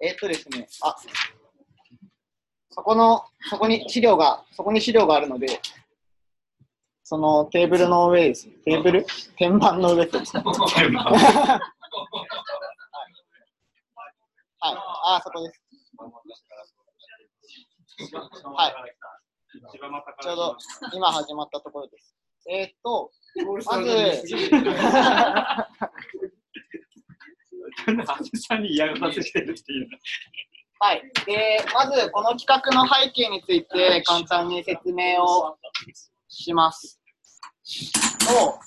えーっとですね、あ、そこの、そこに資料が、そこに資料があるので、そのテーブルの上ですね。テーブル？天板の上ですね。はい。あー、そこです。はい。ちょうど今始まったところです。えーっと、まず、さんに嫌がらせしてるっていう。はい。で、まず、この企画の背景について簡単に説明をします。と、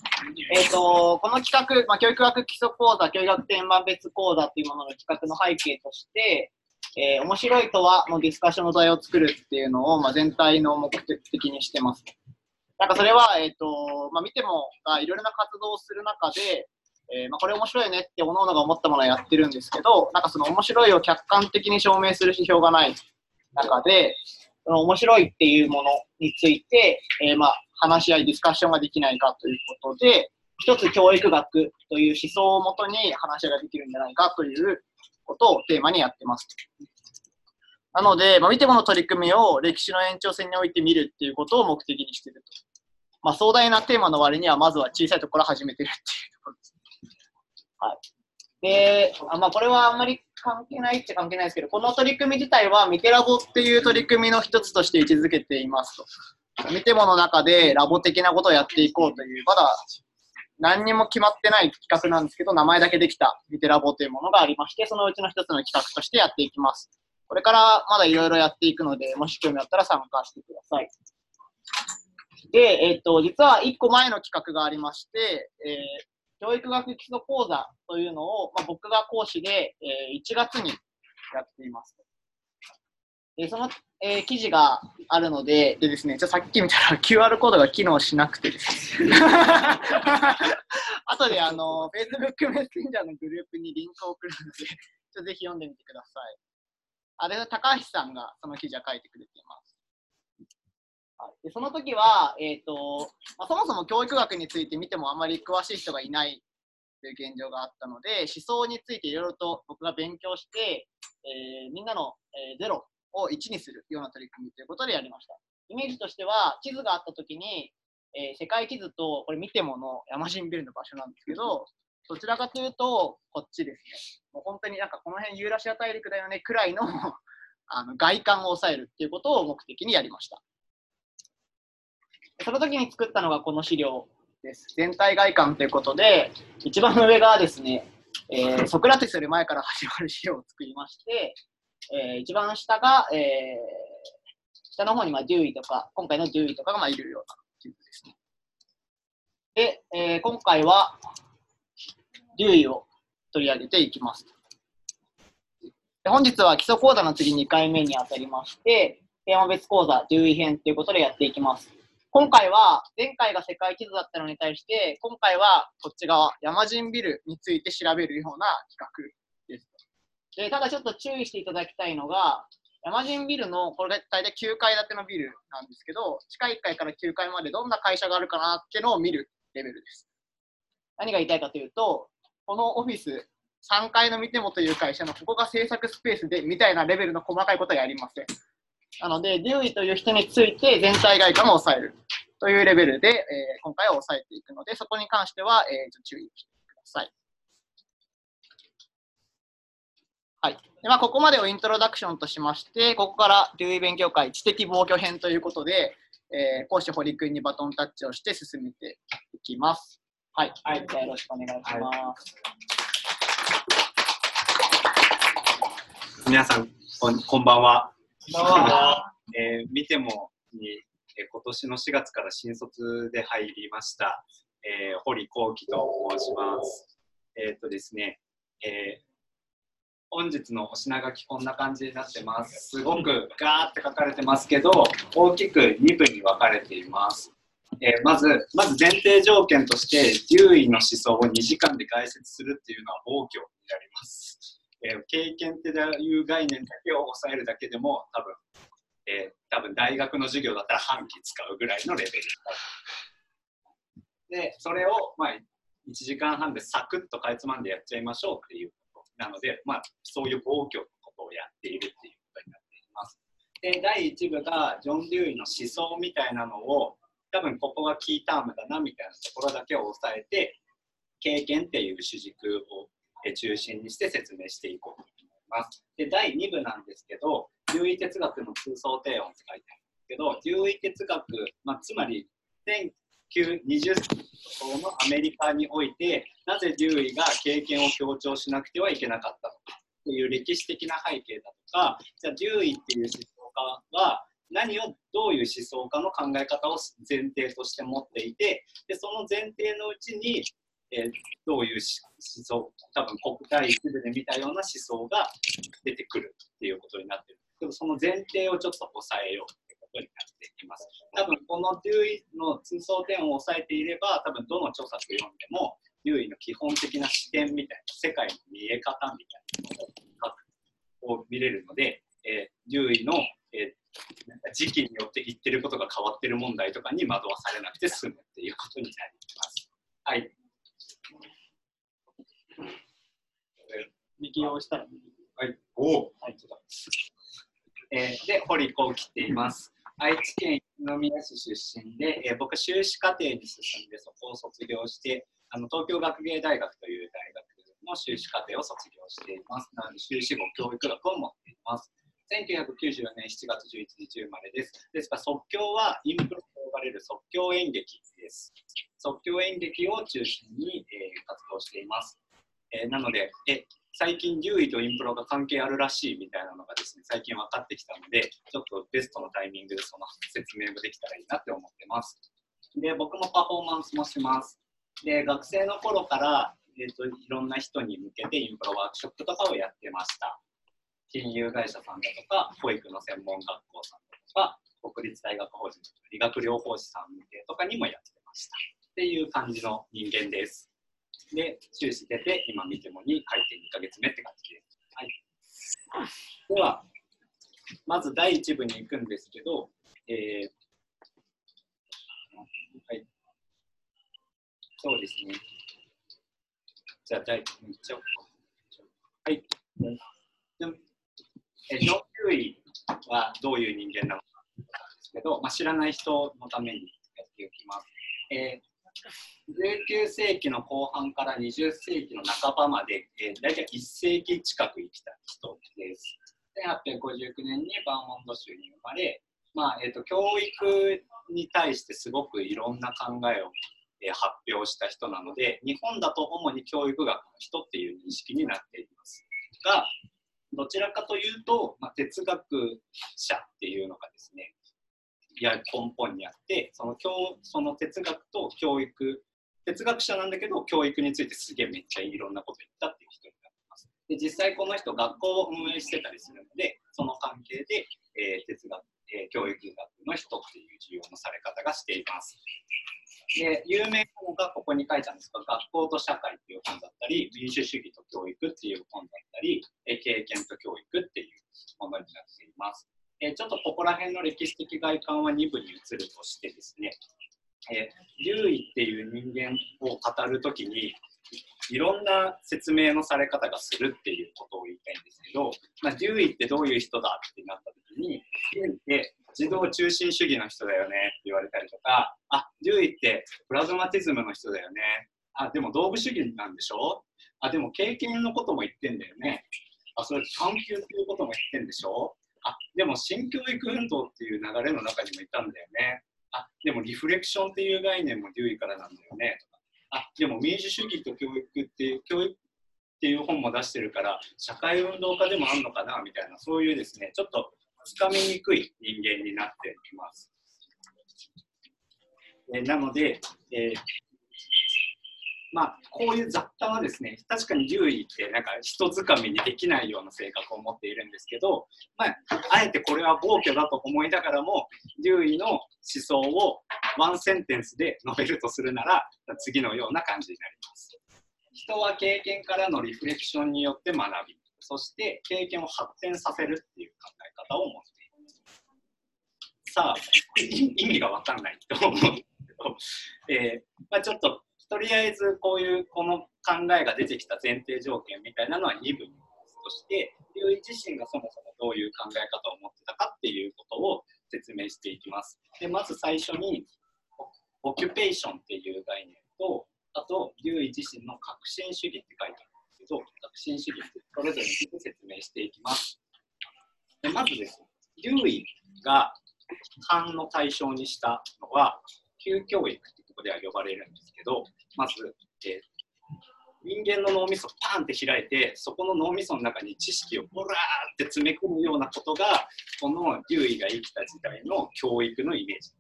えっ、と、この企画、まあ、教育学基礎講座、教育学天板別講座っていうものの企画の背景として、えー面白いとはのディスカッションの題を作るっていうのを、まあ、全体の目的にしてます。なんかそれは、えっ、と、まあ、見てもいろいろな活動をする中で、えーまあ、これ面白いねって各々が思ったものをやってるんですけど、なんかその面白いを客観的に証明する指標がない中で、その面白いっていうものについて、えーまあ、話し合い、ディスカッションができないかということで、一つ教育学という思想をもとに話し合いができるんじゃないかということをテーマにやってます。なので、まあ、見てもの取り組みを歴史の延長線において見るっていうことを目的にしてると。まあ、壮大なテーマの割には、まずは小さいところから始めてるっていうところです。はい。で、あまあ、これはあんまり関係ないっちゃ関係ないですけど、この取り組み自体はミテラボっていう取り組みの一つとして位置づけていますと。見てもの中でラボ的なことをやっていこうという、まだ何にも決まってない企画なんですけど、名前だけできたミテラボというものがありまして、そのうちの一つの企画としてやっていきます。これからまだいろいろやっていくので、もし興味あったら参加してください。で、えっ、と、実は1個前の企画がありまして、えー教育学基礎講座というのを、まあ、僕が講師で、えー1月にやっています。でその、えー記事があるので、でですね、ちょさっき見たら QR コードが機能しなくてですね。後であの、Facebook メッセンジャーのグループにリンクを送るので、ちょぜひ読んでみてください。あれは高橋さんがその記事は書いてくれています。でその時は、えっ、と、まあ、そもそも教育学について見てもあまり詳しい人がいないという現状があったので、思想についていろいろと僕が勉強して、えーみんなの、えーゼロを1にするような取り組みということでやりました。イメージとしては、地図があった時に、えー世界地図と、これ見てもの山人ビルの場所なんですけど、どちらかというと、こっちですね。もう本当になんかこの辺ユーラシア大陸だよねくらいのあの外観を抑えるっていうことを目的にやりました。その時に作ったのがこの資料です。全体外観ということで、一番上がですね、えーソクラテスより前から始まる資料を作りまして、えー一番下が、えー下の方にまデューイとか、今回のデューイとかがまいるような地図ですね。で、えー今回はデューイを取り上げていきます。で本日は基礎講座の次2回目にあたりまして、テーマ別講座、デューイ編ということでやっていきます。今回は、前回が世界地図だったのに対して、今回はこっち側、山人ビルについて調べるような企画です。でただちょっと注意していただきたいのが、山人ビルの、これ大体9階建てのビルなんですけど、地下1階から9階までどんな会社があるかなっていうのを見るレベルです。何が言いたいかというと、このオフィス、3階の見てもという会社のここが制作スペースでみたいなレベルの細かいことはやりません。なので、デューイという人について全体外観を抑えるというレベルで、えー今回は抑えていくので、そこに関しては、えー注意してください。はい。でまあ、ここまでをイントロダクションとしまして、ここからデューイ勉強会知的防御編ということで、えー講師堀君にバトンタッチをして進めていきます。はい。はい、じゃあよろしくお願いします。皆さんこん、こんばんは。こんばんは えー見てもに、えー今年の4月から新卒で入りました、えー堀幸喜と申します。えっ、とですね、えー本日のお品書きこんな感じになってます。すごくガーって書かれてますけど、大きく2部に分かれています。えーまず、まず前提条件として、デューイの思想を2時間で概説するっていうのは暴挙になります。えー経験っていう概念だけを抑えるだけでも多分、えー多分大学の授業だったら半期使うぐらいのレベルでそれを、まあ、1時間半でサクッとかいつまんでやっちゃいましょうっていうことなので、まあ、そういう暴挙のことをやっているっていうことになっています。で、第1部がジョン・デューイの思想みたいなのを、多分ここがキータームだなみたいなところだけを押さえて、経験っていう主軸を中心にして説明していこうと思います。で、第2部なんですけど、デューイ哲学の通奏低音って書いてあるんですけど、デューイ哲学、まあ、つまり1920のアメリカにおいて、なぜデューイが経験を強調しなくてはいけなかったのかという歴史的な背景だとか、じゃあデューイっていう思想家は何をどういう思想家の考え方を前提として持っていて、でその前提のうちに、えー、どういう思想、多分国体一部で見たような思想が出てくるっていうことになってる。でもその前提をちょっと抑えようってことになっています。多分このデュの通奏点を抑えていれば、多分どの著作読んでも、デュの基本的な視点みたいな、世界の見え方みたいなものを見れるので、えー、デューイの、えー、時期によって言ってることが変わってる問題とかに惑わされなくて済むっていうことになります。はい。右を押したらはい。おお。はい、ちょっと。えー、で、堀幸喜っています。愛知県一宮市出身で、えー、僕、修士課程に進んで、そこを卒業して、あの東京学芸大学という大学の修士課程を卒業しています。なので、修士後教育学を持っています。1994年7月11日生まれです。ですから、即興はインプロと呼ばれる即興演劇です。即興演劇を中心に、えー、活動しています。えー、なのでえ、最近デューイとインプロが関係あるらしいみたいなのがですね、最近分かってきたので、ちょっとベストのタイミングでその説明もできたらいいなって思ってます。で、僕もパフォーマンスもします。で、学生の頃から、えーと、いろんな人に向けてインプロワークショップとかをやってました。金融会社さんだとか、保育の専門学校さんだとか、国立大学法人理学療法士さん向けとかにもやってました。っていう感じの人間です。で、修士出て、今見てもに入って2ヶ月目って感じです。はい、では、まず第1部に行くんですけど、えー、はい、そうですね。じゃあ、第1部にいっちゃおうか。はい。えジョン・キュイはどういう人間なのかですけど、まあ、知らない人のためにやっておきます。えー19世紀の後半から20世紀の半ばまで、えー、大体1世紀近く生きた人です。1859年にバーモント州に生まれ、まあえーと、教育に対してすごくいろんな考えを、えー、発表した人なので日本だと主に教育学の人っていう認識になっていますがどちらかというと、まあ、哲学者っていうのがですねや根本にあってその教その哲学と教育哲学者なんだけど教育についてすげえめっちゃいろんなこと言ったっていう人になってます。で実際この人学校を運営してたりするのでその関係で、えー、哲学、えー、教育学の人っていう授業のされ方がしています。で有名なのがここに書いてあるんですが学校と社会っていう本だったり民主主義と教育っていう本だったり、経験と教育っていうものになっています。えちょっとここら辺の歴史的外観は2部に移るとしてですね、えー、イっていう人間を語るときにいろんな説明のされ方がするっていうことを言いたいんですけど、まあ、ってどういう人だってなったときにデューイって自動中心主義の人だよねって言われたりとかあデューイってプラズマティズムの人だよね。あでも道具主義なんでしょ？あでも経験のことも言ってんだよね。あそれ探求っていうことも言ってんでしょ？あでも新教育運動っていう流れの中にもいたんだよねあでもリフレクションっていう概念もデューイからなんだよねとかあでも民主主義と教育っていう教育っていう本も出してるから社会運動家でもあんのかなみたいなそういうですねちょっとつかみにくい人間になっています。えなので、えー、まあ、こういう雑多はですね、確かに獣医ってなんか人づかみにできないような性格を持っているんですけど、まあ、あえてこれは暴挙だと思いながらも、獣医の思想をワンセンテンスで述べるとするなら、次のような感じになります。人は経験からのリフレクションによって学び、そして経験を発展させるっていう考え方を持っています。さあ、意味が分かんないと思うんですけど、えーまあ、ちょっととりあえずこういうこの考えが出てきた前提条件みたいなのは2部として優位自身がそもそもどういう考え方を持ってたかっていうことを説明していきます。でまず最初にオキュペーションっていう概念とあと優位自身の革新主義って書いてあるんですけど革新主義ってそれぞれについて説明していきます。でまずです優位が勘の対象にしたのは旧教育っこでは呼ばれるんですけどまず、え人間の脳みそパンって開いてそこの脳みその中に知識をボラーって詰め込むようなことがこの竜医が生きた時代の教育のイメージ。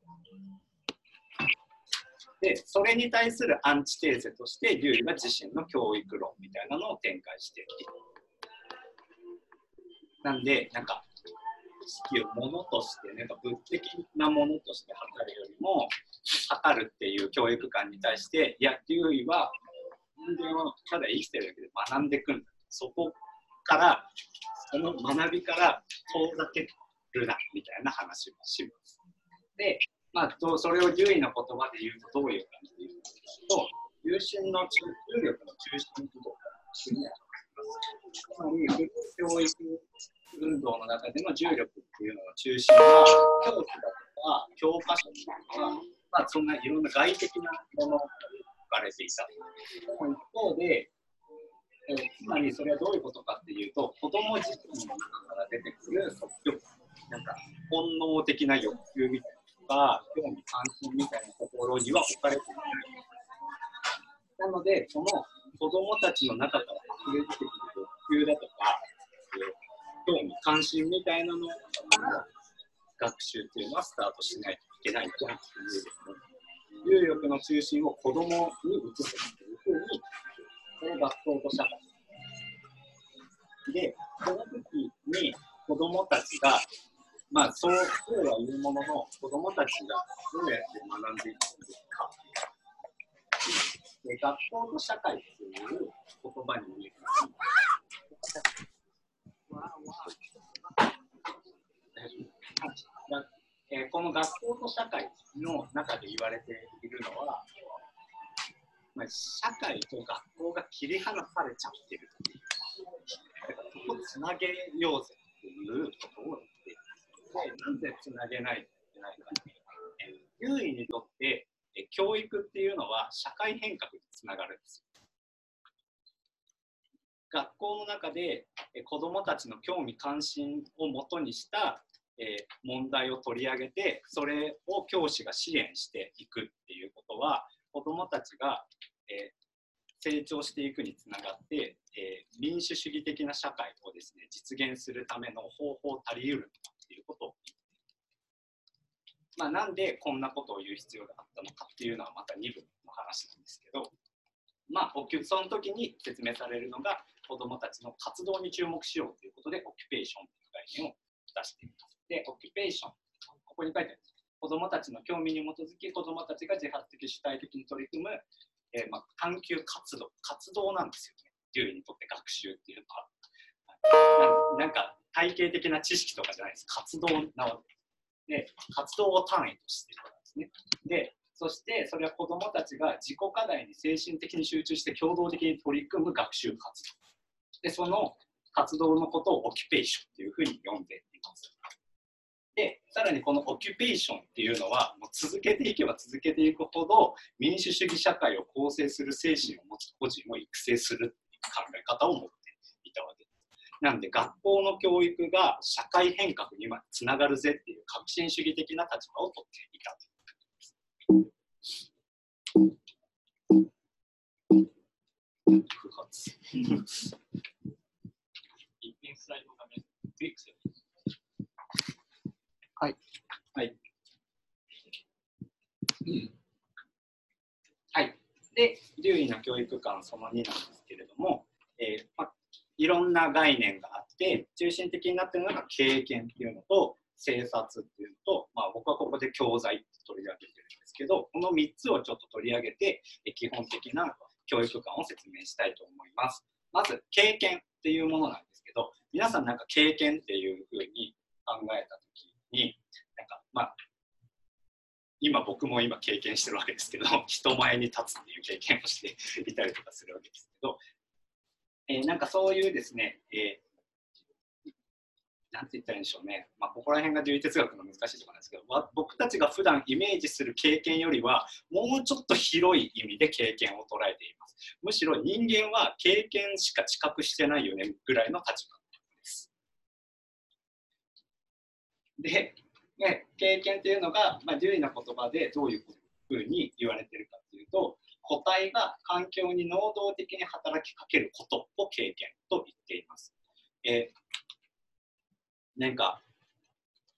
でそれに対するアンチテーゼとして竜医が自身の教育論みたいなのを展開している。なんでなんか知識をものとしてなんか物的なものとして測るよりも測るっていう教育観に対していや竜医は人間はただ生きてるだけで学んでいくんだ。そこから、その学びから遠ざけるな、みたいな話をします。で、まあ、それを優位の言葉で言うとどういう感じで言うかというと、重心の重力の中心ところつまり、教育運動の中での重力っていうのの中心は、教師だとか、教科書とか、まあ、そんないろんな外的なものかれていた。一方で、えー、つまりそれはどういうことかっていうと、子供自身の中から出てくる即興、なんか本能的な欲求みたいなとか、興味関心みたいなところには置かれていない。なので、その子供たちの中から溢れ出てくる欲求だとか、えー、興味関心みたいなのから学習っていうのはスタートしないといけないというですね。有力の中心を子供に移すというふうに、この学校と社会。で、この時に子供たちが、まあ、そう、そうは言うものの、子供たちがどうやって学んでいくんですか。で、学校と社会っていう言葉に見えます。えー、この学校と社会の中で言われているのは、まあ、社会と学校が切り離されちゃってるっていう。ここつなげようぜっていうことを言っています。で、なんでつなげないといけないかっていう、優位にとってえ教育っていうのは社会変革につながるんですよ。学校の中で子どもたちの興味関心をもとにしたえ、問題を取り上げてそれを教師が支援していくっていうことは子どもたちが、え、成長していくにつながって、え、民主主義的な社会をですね実現するための方法足りうるのかっていうことをまあ、なんでこんなことを言う必要があったのかっていうのはまた2分の話なんですけど、まあ、その時に説明されるのが子どもたちの活動に注目しようということでオキュペーションという概念を出しています。で、オキュペーション。ここに書いてあるんです。子どもたちの興味に基づき、子どもたちが自発的、主体的に取り組む、えー、まあ、探求活動、活動なんですよね。獣医にとって学習っていうのは。なんか体系的な知識とかじゃないです。活動なわけで、活動を単位としているんですね。で、そしてそれは子どもたちが自己課題に精神的に集中して共同的に取り組む学習活動。で、その活動のことをオキュペーションというふうに呼んでいます。でさらにこのオキュペーションっていうのはもう続けていけば続けていくほど民主主義社会を構成する精神を持つ個人を育成する考え方を持っていたわけです。なんで学校の教育が社会変革につながるぜっていう革新主義的な立場を取っていた不発。一品スライドはい。はい。はい。で、獣医の教育観その2なんですけれども、えーまあ、いろんな概念があって、中心的になっているのが経験っていうのと、生殺っていうのと、まあ、僕はここで教材って取り上げてるんですけど、この3つをちょっと取り上げて、基本的な教育観を説明したいと思います。まず、経験っていうものなんですけど、皆さんなんか経験っていうふうに考えた時になんかまあ今僕も今経験してるわけですけど 人前に立つっていう経験をしていたりとかするわけですけど、えー、なんかそういうですね、えなんて言ったらいいんでしょうね、まあ、ここら辺が獣医哲学の難しいところなんですけど、僕たちが普段イメージする経験よりは、もうちょっと広い意味で経験を捉えています。むしろ人間は経験しか知覚してないよねぐらいの立場です。で、ね、経験っていうのが、まあ、獣医の言葉でどういうふうに言われてるかっていうと、個体が環境に能動的に働きかけることを経験と言っています。えーなんか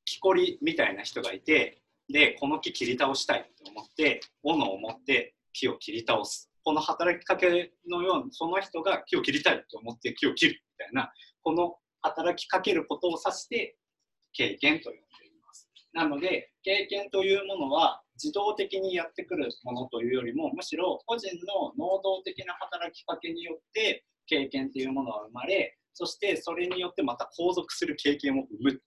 木こりみたいな人がいてでこの木切り倒したいと思って斧を持って木を切り倒す。この働きかけのようにその人が木を切りたいと思って木を切るみたいなこの働きかけることを指して経験と呼んでいます。なので経験というものは自動的にやってくるものというよりもむしろ個人の能動的な働きかけによって経験というものは生まれそしてそれによってまた後続する経験を生むっていう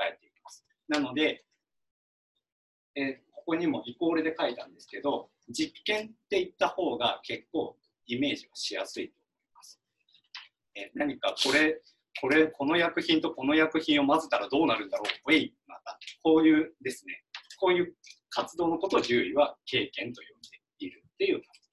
捉えています。なので、えー、ここにもイコールで書いたんですけど、実験って言った方が結構イメージはしやすいと思います。えー、何かこれ、これ、この薬品とこの薬品を混ぜたらどうなるんだろう、ウェイ、また、こういうですね、こういう活動のことを獣医は経験と呼んでいるっていう感じ。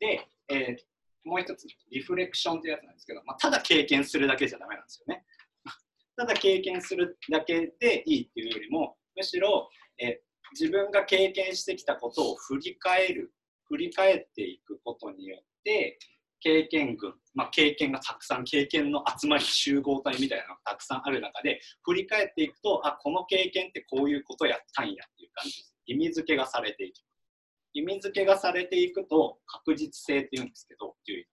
で、えー、もう一つ、リフレクションというやつなんですけど、まあ、ただ経験するだけじゃダメなんですよね。ただ経験するだけでいいっていうよりも、むしろえ自分が経験してきたことを振り返る、振り返っていくことによって、経験群、まあ、経験がたくさん、経験の集まり、集合体みたいなのがたくさんある中で、振り返っていくと、あ、この経験ってこういうことやったんやっていう感じです。意味付けがされていき意味付けがされていくと確実性っていうんですけど、注意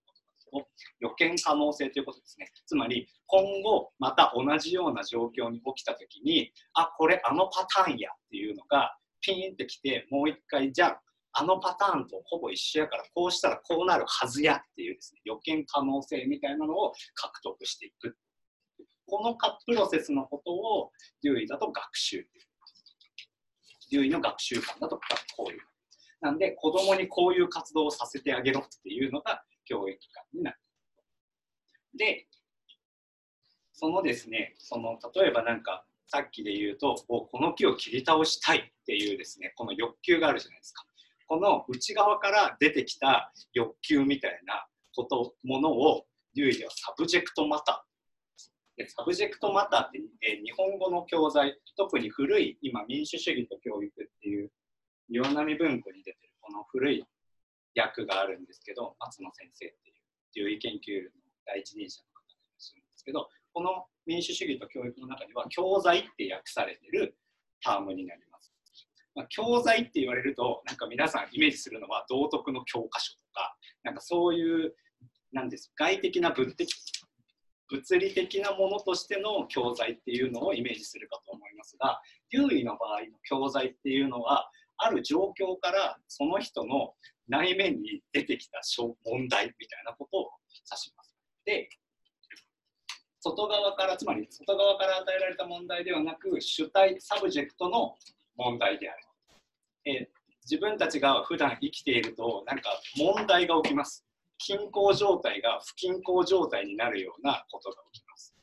予見可能性ということですね。つまり、今後また同じような状況に起きたときに、あ、これあのパターンやっていうのがピンってきて、もう一回、じゃあ、あのパターンとほぼ一緒やから、こうしたらこうなるはずやっていうですね、予見可能性みたいなのを獲得していく。このプロセスのことを、デューイだと学習。デューイの学習観だとこういう。なんで子供にこういう活動をさせてあげろっていうのが教育観になる。で、そのですね、その例えばなんかさっきで言うと、この木を切り倒したいっていうですね、この欲求があるじゃないですか。この内側から出てきた欲求みたいなこと、ものを、デューイでは subject matter。で subject matter って、え日本語の教材、特に古い今民主主義と教育っていう岩波文庫に出てるこの古い訳があるんですけど、松野先生っていう獣医研究の第一人者の方がいらっしゃるんですけど、この民主主義と教育の中では教材って訳されてるタームになります。まあ、教材って言われると、なんか皆さんイメージするのは道徳の教科書とか、なんかそういう、なんです、外的な物的物理的なものとしての教材っていうのをイメージするかと思いますが、デューイの場合の教材っていうのは、ある状況からその人の内面に出てきた問題みたいなことを指します。で、外側から、つまり外側から与えられた問題ではなく、主体、 subject の問題である。え自分たちが普段生きていると、なんか問題が起きます。均衡状態が不均衡状態になるようなことが起きます。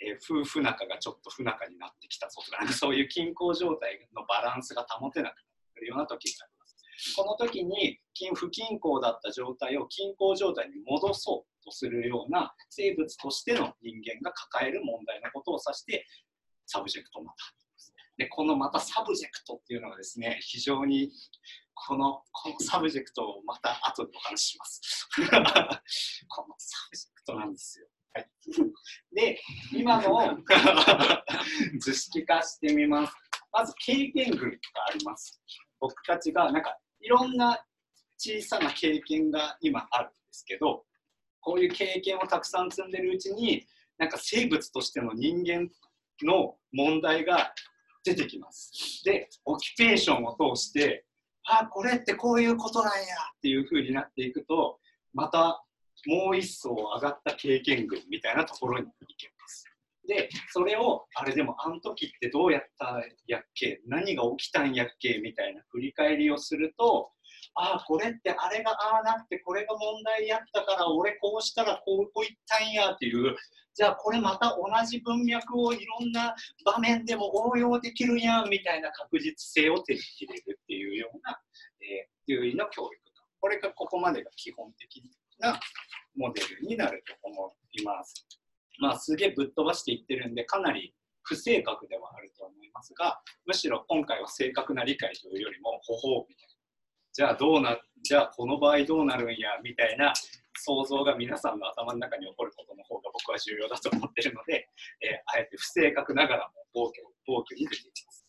えー、夫婦仲がちょっと不仲になってきたぞとか、そういう均衡状態のバランスが保てなくくるような時があります。この時に不均衡だった状態を均衡状態に戻そうとするような生物としての人間が抱える問題のことを指して subject matter でこのまた subject っていうのがですね非常にこのこの subject をまた後でお話しします。この subject なんですよ。はい、で今のを 図式化してみます。まず経験群があります。僕たちがなんかいろんな小さな経験が今あるんですけどこういう経験をたくさん積んでるうちになんか生物としての人間の問題が出てきます。でオキュペーションを通してあこれってこういうことなんやっていう風になっていくとまたもう一層上がった経験群みたいなところに行けます。で、それを、あれでもあの時ってどうやったやっけ？何が起きたんやっけ？みたいな振り返りをすると、ああこれってあれがああなってこれが問題やったから俺こうしたらこうこういったんやっていう。じゃあこれまた同じ文脈をいろんな場面でも応用できるやんみたいな確実性を手に入れるっていうような、えー、優位の教育これがここまでが基本的なモデルになると思います。まあ、すげえぶっ飛ばしていってるんでかなり不正確ではあると思いますがむしろ今回は正確な理解というよりもほほうみたいなじゃあどうなじゃあこの場合どうなるんやみたいな想像が皆さんの頭の中に起こることの方が僕は重要だと思ってるので、えー、あえて不正確ながらも暴挙暴挙に出ていきます。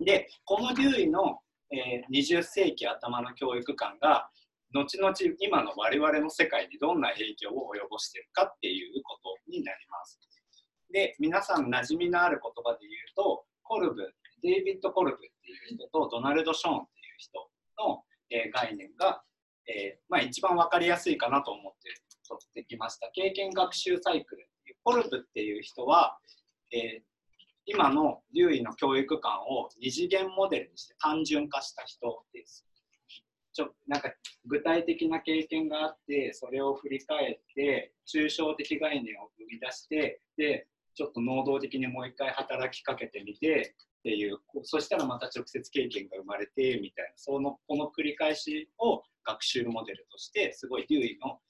でこのデューイの、えー、20世紀頭の教育観が後々今の我々の世界にどんな影響を及ぼしているかっていうことになります。で皆さん馴染みのある言葉で言うとコルブデイビッド・コルブっていう人とドナルド・ショーンっていう人の、えー、概念がえー、まあ、一番分かりやすいかなと思って取ってきました経験学習サイクルっていうコルブっていう人は、えー、今の留意の教育観を二次元モデルにして単純化した人です。ちょなんか具体的な経験があってそれを振り返って抽象的概念を生み出してでちょっと能動的にもう一回働きかけてみてっていうそしたらまた直接経験が生まれてみたいなそのこの繰り返しを学習モデルとしてすごいデューイの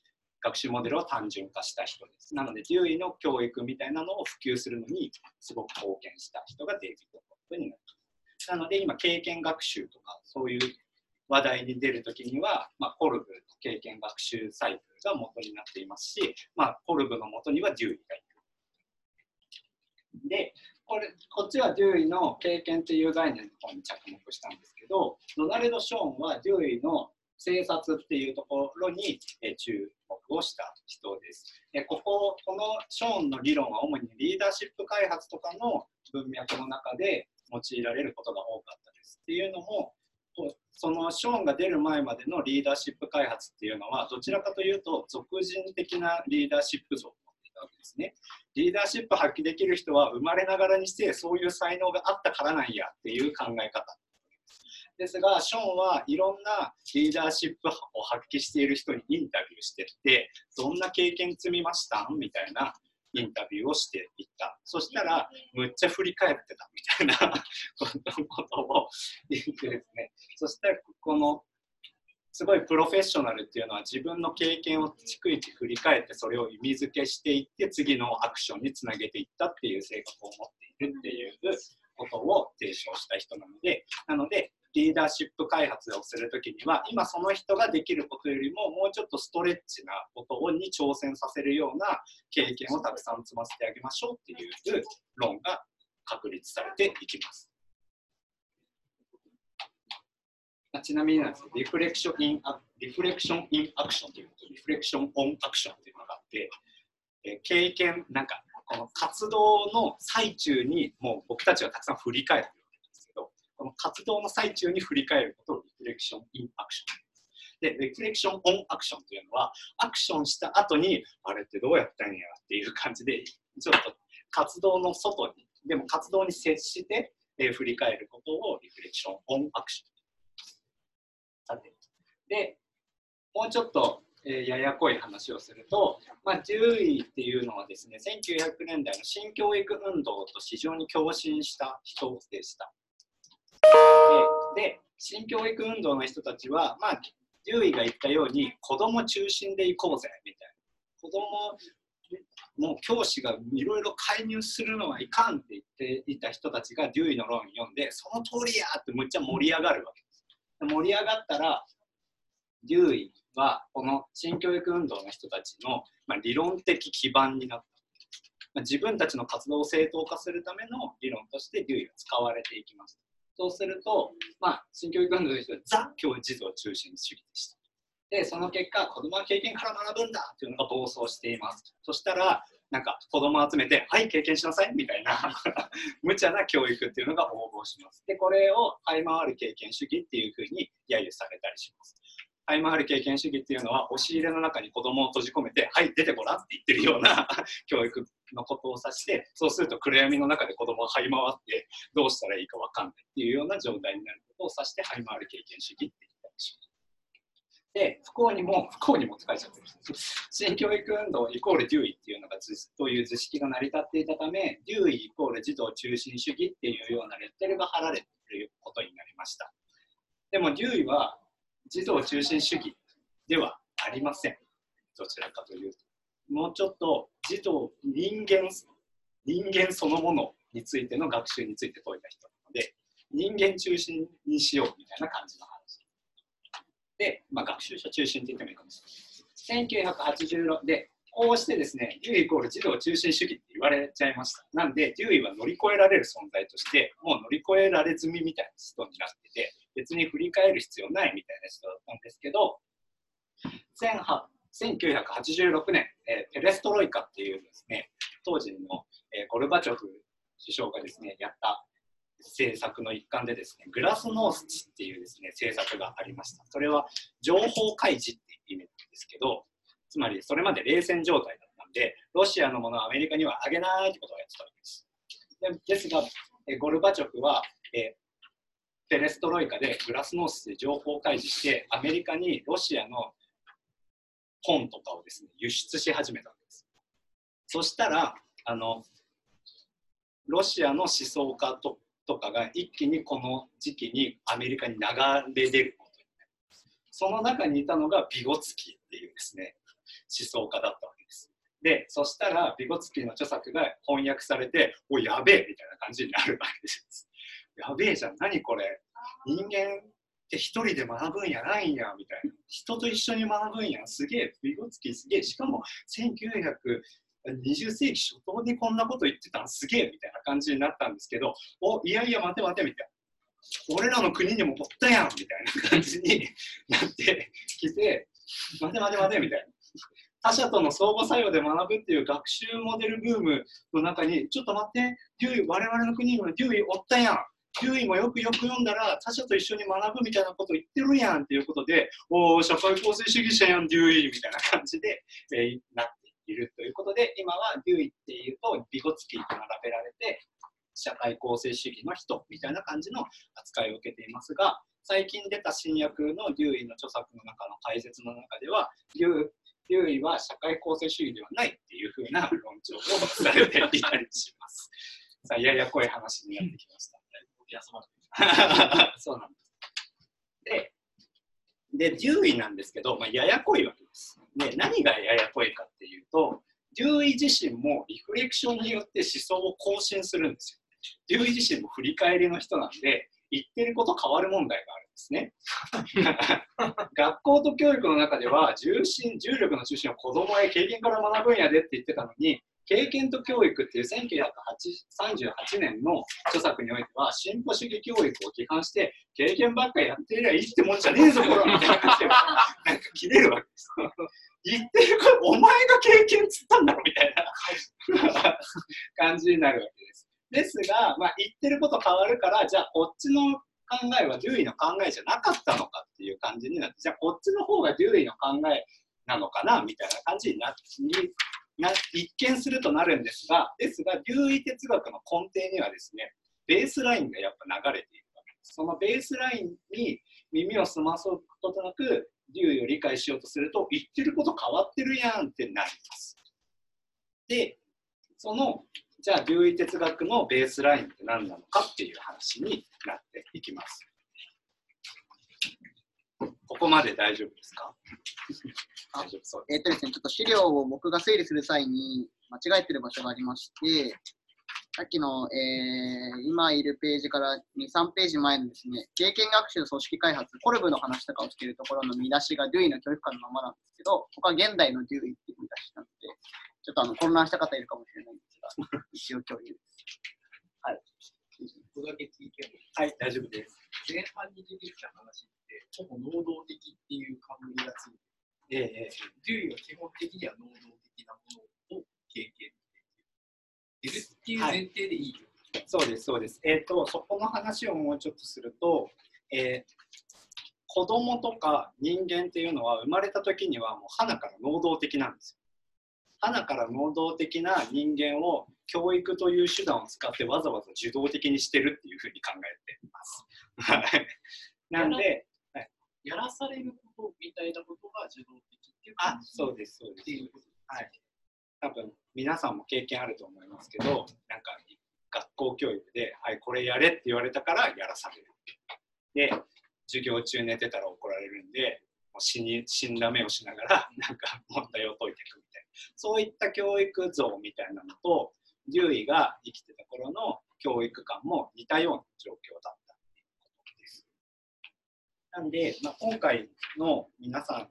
学習モデルを単純化した人です。なので、デューイの教育みたいなのを普及するのにすごく貢献した人がデイビッド・コップになります。なので、今、経験学習とかそういう話題に出るときには、まあ、コルブ経験学習サイクルが元になっていますし、まあ、コルブの元にはデューイがいる。で、これこっちはデューイの経験という概念の方に着目したんですけど、ドナルド・ショーンはデューイの政策っていうところに、注目をした人です。えこここのショーンの理論は主にリーダーシップ開発とかの文脈の中で用いられることが多かったです。っていうのもそのショーンが出る前までのリーダーシップ開発っていうのはどちらかというと俗人的なリーダーシップ像を持っていたわけですね。リーダーシップ発揮できる人は生まれながらにしてそういう才能があったからなんやっていう考え方ですが、ショーンはいろんなリーダーシップを発揮している人にインタビューしてって、どんな経験積みましたみたいなインタビューをしていった。そしたら、むっちゃ振り返ってたみたいなことを言ってですね、そしたら、このすごいプロフェッショナルっていうのは自分の経験を逐一振り返ってそれを意味付けしていって次のアクションにつなげていったっていう性格を持っているっていうことを提唱した人なのでなのでリーダーシップ開発をするときには今その人ができることよりももうちょっとストレッチなことに挑戦させるような経験をたくさん積ませてあげましょうっていう論が確立されていきます。ちなみになんです、リフレクション・イン・リフレクション・イン・アクションというとリフレクション・オン・アクションというのがあって、え経験、なんかこの活動の最中にもう僕たちはたくさん振り返るこの活動の最中に振り返ることをリフレクション・イン・アクション。で、リフレクション・オン・アクションというのは、アクションした後に、あれってどうやったんやっていう感じで、ちょっと活動の外に、でも活動に接して、えー、振り返ることをリフレクション・オン・アクション。さて、で、もうちょっと、えー、ややこい話をすると、まあ、10位っていうのはですね、1900年代の新教育運動と非常に共振した人でした。で、新教育運動の人たちは、まあ、獣医が言ったように、子供中心でいこうぜ、みたいな。子供もう教師がいろいろ介入するのはいかんって言っていた人たちがデューイの論を読んで、その通りやってむっちゃ盛り上がるわけです。盛り上がったら、デューイはこの新教育運動の人たちの、まあ、理論的基盤になった。ま、自分たちの活動を正当化するための理論としてデューイが使われていきます。そうすると、まあ、新教育運動の人はザ・教育実を中心主義でした。で、その結果、子供は経験から学ぶんだっていうのが暴走しています。そしたら、なんか子供集めて、はい、経験しなさいみたいな 無茶な教育っていうのが応募します。で、これを相回る経験主義っていうふうに揶揄されたりします。相回る経験主義っていうのは押し入れの中に子供を閉じ込めて「はい出てごらん」って言ってるような 教育のことを指してそうすると暗闇の中で子供が這い回ってどうしたらいいか分かんないっていうような状態になることを指して這い回る経験主義って言ったりします。で、不幸にも、不幸にもって書いちゃってる。新教育運動イコールデューイっていうのが図という図式が成り立っていたため、デューイイコール児童中心主義っていうようなレッテルが貼られていることになりました。でもデューイは児童中心主義ではありません。どちらかというと。もうちょっと児童、人間、人間そのものについての学習について説いた人なので、人間中心にしようみたいな感じの話。で、まあ、学習者中心って言ってもいいかもしれない。1986で、こうしてですね、デューイコール児童中心主義って言われちゃいました。なんで、デューイは乗り越えられる存在として、もう乗り越えられ済みみたいな人になってて、別に振り返る必要ないみたいな人だったんですけど、1986年、えー、ペレストロイカっていうですね、当時の、えー、ゴルバチョフ首相がですね、やった政策の一環でですね、グラスノースチっていうですね、政策がありました。それは情報開示っていう意味なんですけど、つまりそれまで冷戦状態だったんで、ロシアのものをアメリカにはあげないってことをやってたわけです。でですが、えゴルバチョフは、えペレストロイカでグラスノースで情報開示して、アメリカにロシアの本とかをですね、輸出し始めたわけです。そしたら、あの、ロシアの思想家ととかが一気にこの時期にアメリカに流れ出ることになります。その中にいたのがビゴツキーっていうですね、思想家だったわけです。で、そしたらビゴツキーの著作が翻訳されて、おやべえみたいな感じになるわけです。やべえじゃん、何これ。人間って一人で学ぶんやないんや、みたいな。人と一緒に学ぶんや、すげえ、ビゴツキすげえ。しかも1920世紀初頭にこんなこと言ってたんすげえみたいな感じになったんですけど、おいやいや、待て待てみたいな。俺らの国にもおったやんみたいな感じになってきて、待て待て待てみたいな。他者との相互作用で学ぶっていう学習モデルブームの中に、ちょっと待って、デュイ、我々の国にもデュイおったやん。デューイもよくよく読んだら他者と一緒に学ぶみたいなこと言ってるやんっていうことで、おお、社会構成主義者やん、デューイみたいな感じで、えー、なっているということで、今はデューイっていうと、ビゴツキーと並べられて、社会構成主義の人みたいな感じの扱いを受けていますが、最近出た新訳のデューイの著作の中の解説の中では、デュデューイは社会構成主義ではないっていうふうな論調をされていたりします。さあ、ややこい話になってきました。そうなんです。で、で、デューイなんですけど、まあ、ややこいわけです。で、何がややこいかっていうと、デューイ自身もリフレクションによって思想を更新するんですよ。デューイ自身も振り返りの人なんで、言ってること変わる問題があるんですね。学校と教育の中では重心重力の中心を子供へ経験から学ぶんやでって言ってたのに経験と教育っていう1938年の著作においては進歩主義教育を批判して経験ばっかりやってりゃいいってもんじゃねえぞこらみたいな感じで なんか切れるわけです。言ってるからお前が経験っつったんだろみたいな感じになるわけです。ですが、まあ、言ってること変わるからじゃあこっちの考えはデューイの考えじゃなかったのかっていう感じになってじゃあこっちの方がデューイの考えなのかなみたいな感じになってな一見するとなるんですが、ですが、流位哲学の根底にはですね、ベースラインがやっぱ流れているわけです。そのベースラインに耳を澄まそうことなく、流位を理解しようとすると、言ってること変わってるやんってなります。で、その、じゃあ、流位哲学のベースラインって何なのかっていう話になっていきます。ここまで大丈夫ですか？大丈夫そうえっ、ー、とですね、ちょっと資料を僕が整理する際に間違えてる場所がありまして、さっきの、えー、今いるページから2、3ページ前のですね、経験学習組織開発、コルブの話とかをしているところの見出しがデューイの教育観のままなんですけど、ここは現代のデューイっていう見出しなので、ちょっとあの混乱した方いるかもしれないんですが、一応共有です。はい。だけ聞いてもはい、大丈夫です。前半に出てきた話ほぼ能動的っていう冠がついてええ、デュは基本的には能動的なものを経験できるっていう前提でいいよ、はい、そうです、そうです。えっ、ー、と、そこの話をもうちょっとすると、えー、子供とか人間っていうのは生まれた時にはもう花から能動的なんですよ。花から能動的な人間を教育という手段を使ってわざわざ受動的にしてるっていうふうに考えています。なんで、やらされることみたいなこそうです、そうですって。いうことはい。多分皆さんも経験あると思いますけど、なんか学校教育で、はい、これやれって言われたからやらされる。で、授業中寝てたら怒られるんで、もう死に死んだ目をしながら、なんか問題を解いていくみたいな。そういった教育像みたいなのと、デューイが生きてた頃の教育観も似たような状況だったっていうことです。なんで、まあ、今回の皆さん、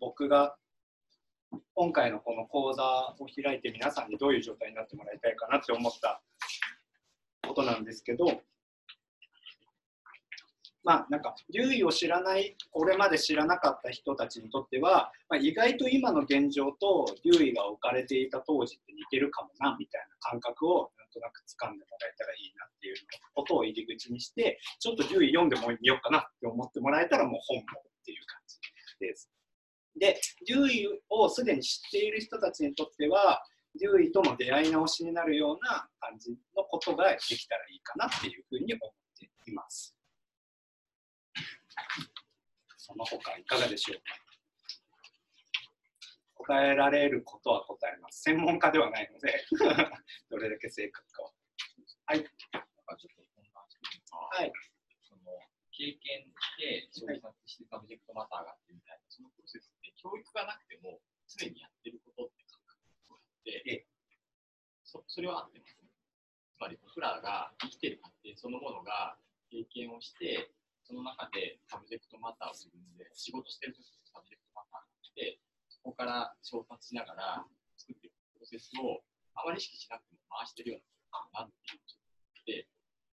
僕が今回のこの講座を開いて皆さんにどういう状態になってもらいたいかなって思ったことなんですけど、まあなんか留意を知らないこれまで知らなかった人たちにとっては、まあ、意外と今の現状と留意が置かれていた当時って似てるかもなみたいな感覚をなんとなく掴んでもらえたらいいなっていうことを入り口にしてちょっと留意読んでもみようかなって思ってもらえたらもう本望っていう感じです。で、デューイをすでに知っている人たちにとっては、デューイとの出会い直しになるような感じのことができたらいいかなっていうふうに思っています。その他いかがでしょうか？答えられることは答えます。専門家ではないので、どれだけ正確かは。はい。なんかちょっと混乱してるのが、はい。その経験して調査して subject matter があってみたいな、そのプロセスって教育がなくても常にやってることって感覚があって、ええそそれはあってます、ね。つまり僕らが生きてる過程そのものが経験をして、その中で subject matter を自分で仕事してる時に subject matter が来て、そこから調達しながら作っていくプロセスをあまり意識しなくても回してるようななっていうで、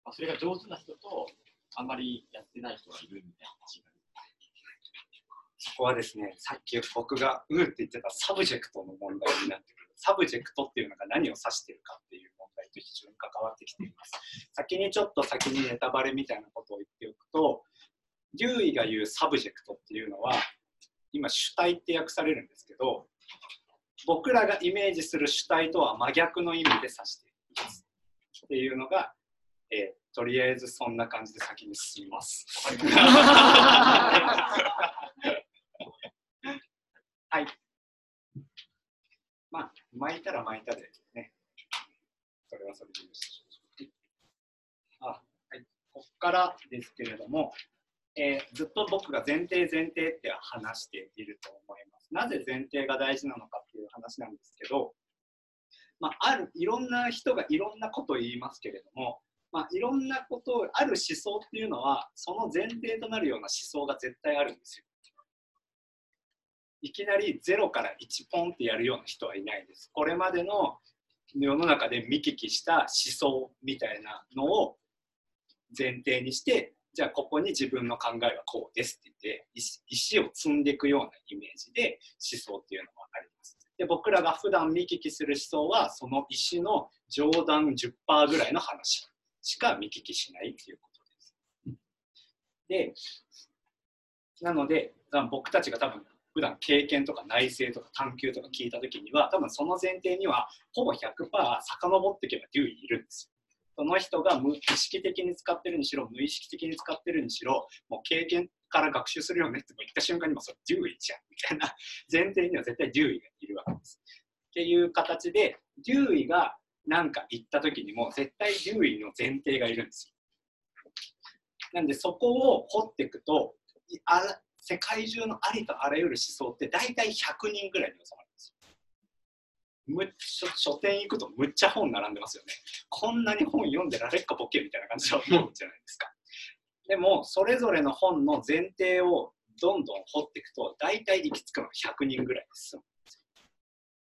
まあ、それが上手な人とあんまりやってない人がいるみたいな話がそこはですね、さっき僕がうーって言ってた subject の問題になってくる。 subject っていうのが何を指してるかっていう問題と非常に関わってきています。先にちょっと先にネタバレみたいなとを言っておくと、デューイが言う subject っていうのは、今主体って訳されるんですけど、僕らがイメージする主体とは真逆の意味で指しています。っていうのが、えーとりあえずそんな感じで先に進みます。はい。まあ、巻いたら巻いたでね。それはそれでよし。あ、はい。ここからですけれども、えーずっと僕が前提前提って話していると思います。なぜ前提が大事なのかっていう話なんですけど、まあ、あるいろんな人がいろんなことを言いますけれども、まあ、いろんなことをある思想っていうのはその前提となるような思想が絶対あるんですよ。いきなり0から1ポンってやるような人はいないです。これまでの世の中で見聞きした思想みたいなのを前提にしてじゃあここに自分の考えはこうですって言って石を積んでいくようなイメージで思想っていうのはあります。で僕らが普段見聞きする思想はその石の上段10%ぐらいの話しか見聞きしないっていうことです。でなので僕たちが多分普段経験とか内省とか探求とか聞いた時には多分その前提にはほぼ100%遡っていけばデューイいるんですよ。その人が無意識的に使ってるにしろ無意識的に使ってるにしろもう経験から学習するよねって言った瞬間にもそれデューイじゃんみたいな前提には絶対デューイがいるわけです。っていう形でデューイが何か言った時にも絶対デューイの前提がいるんですよ。なんでそこを掘っていくと世界中のありとあらゆる思想って大体100人ぐらいに収まる。むっ書書店行くとむっちゃ本並んでますよね。こんなに本読んでられっかボケみたいな感じで思うじゃないですか。でもそれぞれの本の前提をどんどん掘っていくと大体行き着くのは100人ぐらいです。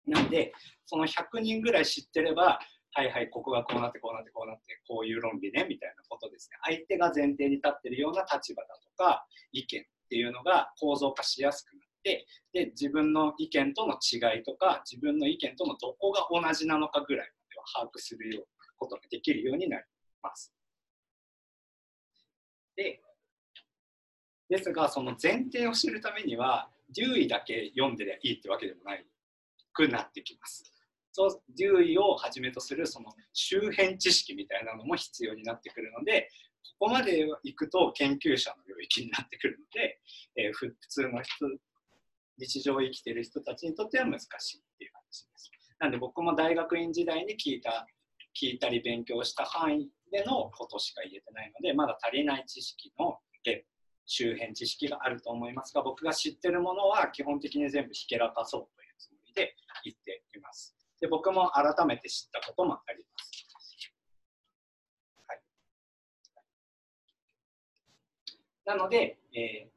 なんでその100人ぐらい知ってればはいはいここがこうなってこうなってこうなってこういう論理ねみたいなことですね相手が前提に立ってるような立場だとか意見っていうのが構造化しやすくなってで自分の意見との違いとか自分の意見とのどこが同じなのかぐらいまでは把握するようなことができるようになります。でですがその前提を知るためにはデューイだけ読んでりゃいいってわけでもないくなってきます。そうデューイをはじめとするその周辺知識みたいなのも必要になってくるのでここまで行くと研究者の領域になってくるので、えー普通の人日常を生きてる人たちにとっては難しいっていう話です。なんで僕も大学院時代に聞いた聞いたり勉強した範囲でのことしか言えてないのでまだ足りない知識の周辺知識があると思いますが僕が知ってるものは基本的に全部ひけらかそうというつもりで言っています。で僕も改めて知ったこともあります。はい、なので、えー、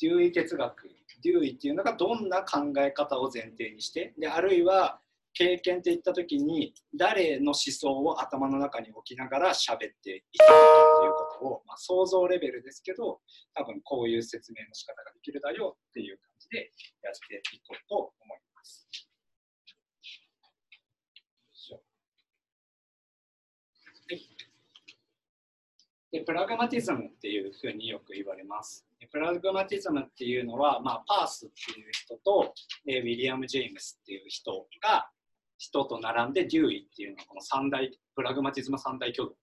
デューイ哲学デューイっていうのがどんな考え方を前提にしてであるいは経験って言った時に誰の思想を頭の中に置きながら喋っていたのかっていうことを、まあ、想像レベルですけど多分こういう説明の仕方ができるだよっていう感じでやっていこうと思います。でプラグマティズムっていうふうによく言われます。プラグマティズムっていうのは、まあ、パースっていう人と、えウィリアム・ジェイムスっていう人が人と並んでデューイっていうのはこの三大プラグマティズム三大巨頭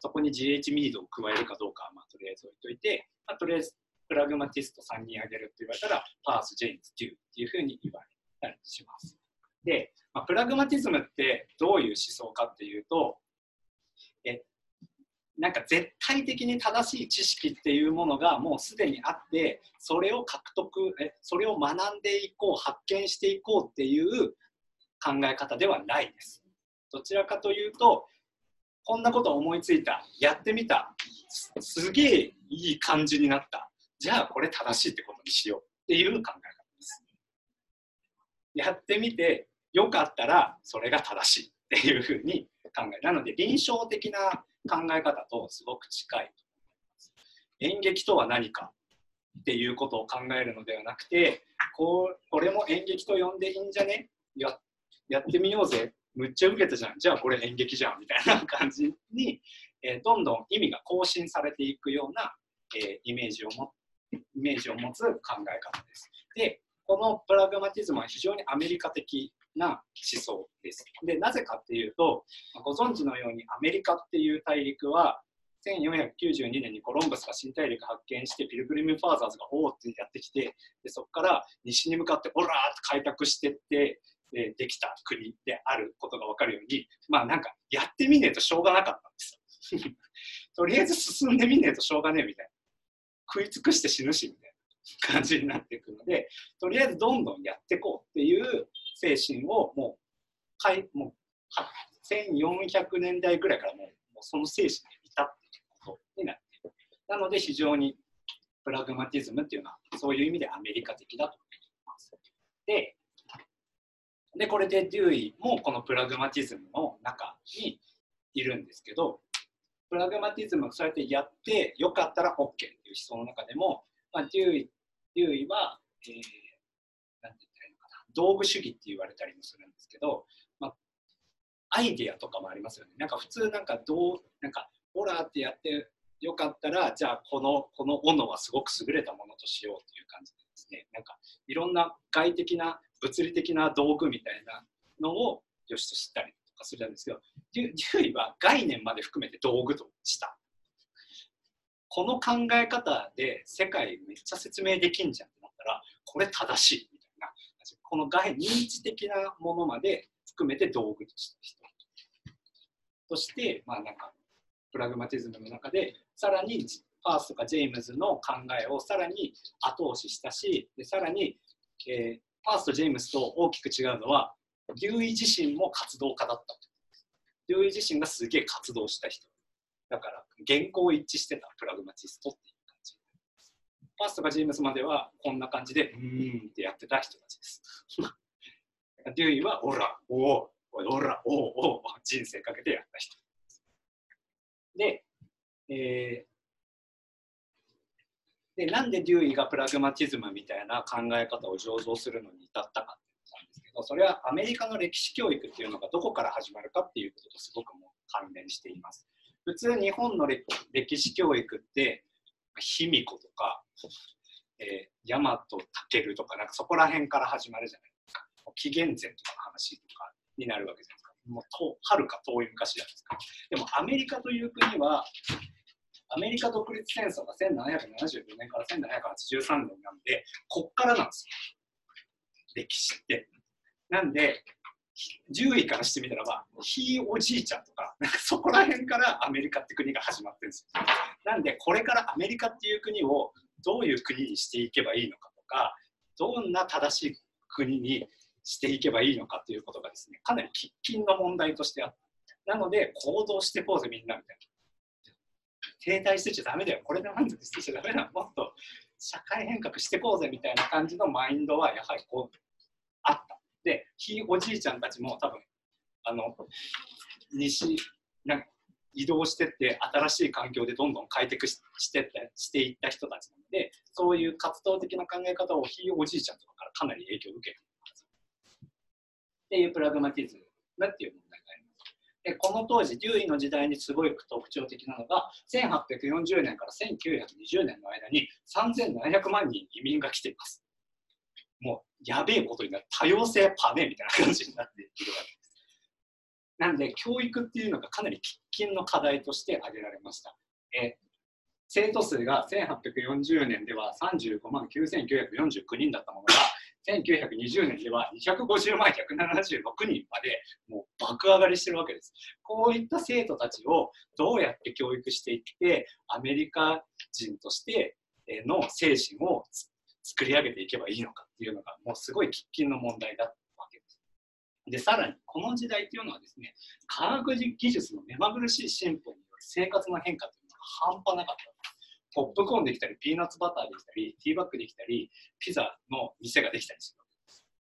そこに GH ミードを加えるかどうかは、まあ、とりあえず置いといて、まあ、とりあえずプラグマティスト3人挙げるって言われたらパース、ジェイムズ、デューイっていうふうに言われたりします。で、まあ、プラグマティズムってどういう思想かっていうとなんか絶対的に正しい知識っていうものがもうすでにあってそれを獲得えそれを学んでいこう発見していこうっていう考え方ではないです。どちらかというとこんなこと思いついたやってみたすげえいい感じになったじゃあこれ正しいってことにしようっていう考え方です。やってみてよかったらそれが正しいっていうふうに考えなので臨床的な考え方とすごく近いと思います。演劇とは何かっていうことを考えるのではなくてこうこれも演劇と呼んでいいんじゃね？ややってみようぜむっちゃ受けたじゃんじゃあこれ演劇じゃんみたいな感じに、えー、どんどん意味が更新されていくような、えー、イメージをもイメージを持つ考え方です。でこのプラグマティズムは非常にアメリカ的な思想です。でなぜかっていうとご存知のようにアメリカっていう大陸は1492年にコロンブスが新大陸発見してピルグリム・ファーザーズがおおってやってきてでそこから西に向かってオラーって開拓してってでできた国であることが分かるようにまあなんかやってみねえとしょうがなかったんですよ。とりあえず進んでみねえとしょうがねえみたいな食い尽くして死ぬしみたいな感じになっていくのでとりあえずどんどんやっていこうっていう精神をもうかいもう1400年代ぐらいからもうもうその精神に至っていることになっている。なので非常にプラグマティズムっていうのはそういう意味でアメリカ的だと思います。でで、これでデューイもこのプラグマティズムの中にいるんですけど、プラグマティズムをそうやってやってよかったら OK っていう思想の中でも、まあ、デューイデューイは、えー、なんて言ったらいいのかな、道具主義って言われたりもするんですけど、まあ、アイディアとかもありますよね。なんか普通なんかどう、なんか、ホラーってやってよかったら、じゃあこの、この斧はすごく優れたものとしようっていう感じでですね、なんかいろんな外的な物理的な道具みたいなのをよしとしたりとかするんですけどデューイは概念まで含めて道具とした。この考え方で世界めっちゃ説明できんじゃんってなったらこれ正しい。この概認知的なものまで含めて道具とした人としてまあなんかプラグマティズムの中でさらにファースとかジェームズの考えをさらに後押ししたしでさらに、えー、ファースト・ジェームスと大きく違うのは、デューイ自身も活動家だった。デューイ自身がすげえ活動した人。だから、原稿一致してたプラグマチストっていう感じ。ファーストがジェームスまではこんな感じで、うーんってやってた人たちです。デューイは、オラ、おお、オラ、おお、お人生かけてやった人。で、えー、でなんでデューイがプラグマティズムみたいな考え方を醸造するのに至ったかなんですけどそれはアメリカの歴史教育っていうのがどこから始まるかっていうこととすごくも関連しています。普通日本の歴史教育って卑弥呼とか、えー、大和武とかなんかそこら辺から始まるじゃないですか。紀元前とかの話とかになるわけじゃないですか。もうはるか遠い昔じゃないですか。でもアメリカという国はアメリカ独立戦争が1775年から1783年なんで、こっからなんですよ。歴史って。なんで、10位からしてみたらば、ひいおじいちゃんとか、なんかそこら辺からアメリカって国が始まってるんですよ。なんで、これからアメリカっていう国をどういう国にしていけばいいのかとか、どんな正しい国にしていけばいいのかということがですね、かなり喫緊の問題としてあった。なので、行動してこうぜみんなみたいな。停滞してちゃダメだよ。これで満足してちゃダメだ。もっと社会変革してこうぜみたいな感じのマインドはやはりこう。で、ひいおじいちゃんたちも多分、あの、西、なん移動してって新しい環境でどんどん開拓ししてってしていった人たちなのでそういう活動的な考え方をひいおじいちゃんとかからかなり影響を受けて。っていうプラグマティズムっていう問題があります。でこの当時デューイの時代にすごい特徴的なのが1840年から1920年の間に3700万人移民が来ています。もうやべえことになる多様性パネみたいな感じになっているわけです。なんで教育っていうのがかなり喫緊の課題として挙げられました。え生徒数が1840年では35万9949人だったものが1920年では250万176人までもう爆上がりしてるわけです。こういった生徒たちをどうやって教育していってアメリカ人としての精神を作り上げていけばいいのかっていうのがもうすごい喫緊の問題だったわけです。でさらにこの時代っていうのはですね科学技術の目まぐるしい進歩による生活の変化というのが半端なかった。ポップコーンできたり、ピーナッツバターできたり、ティーバッグできたり、ピザの店ができたりす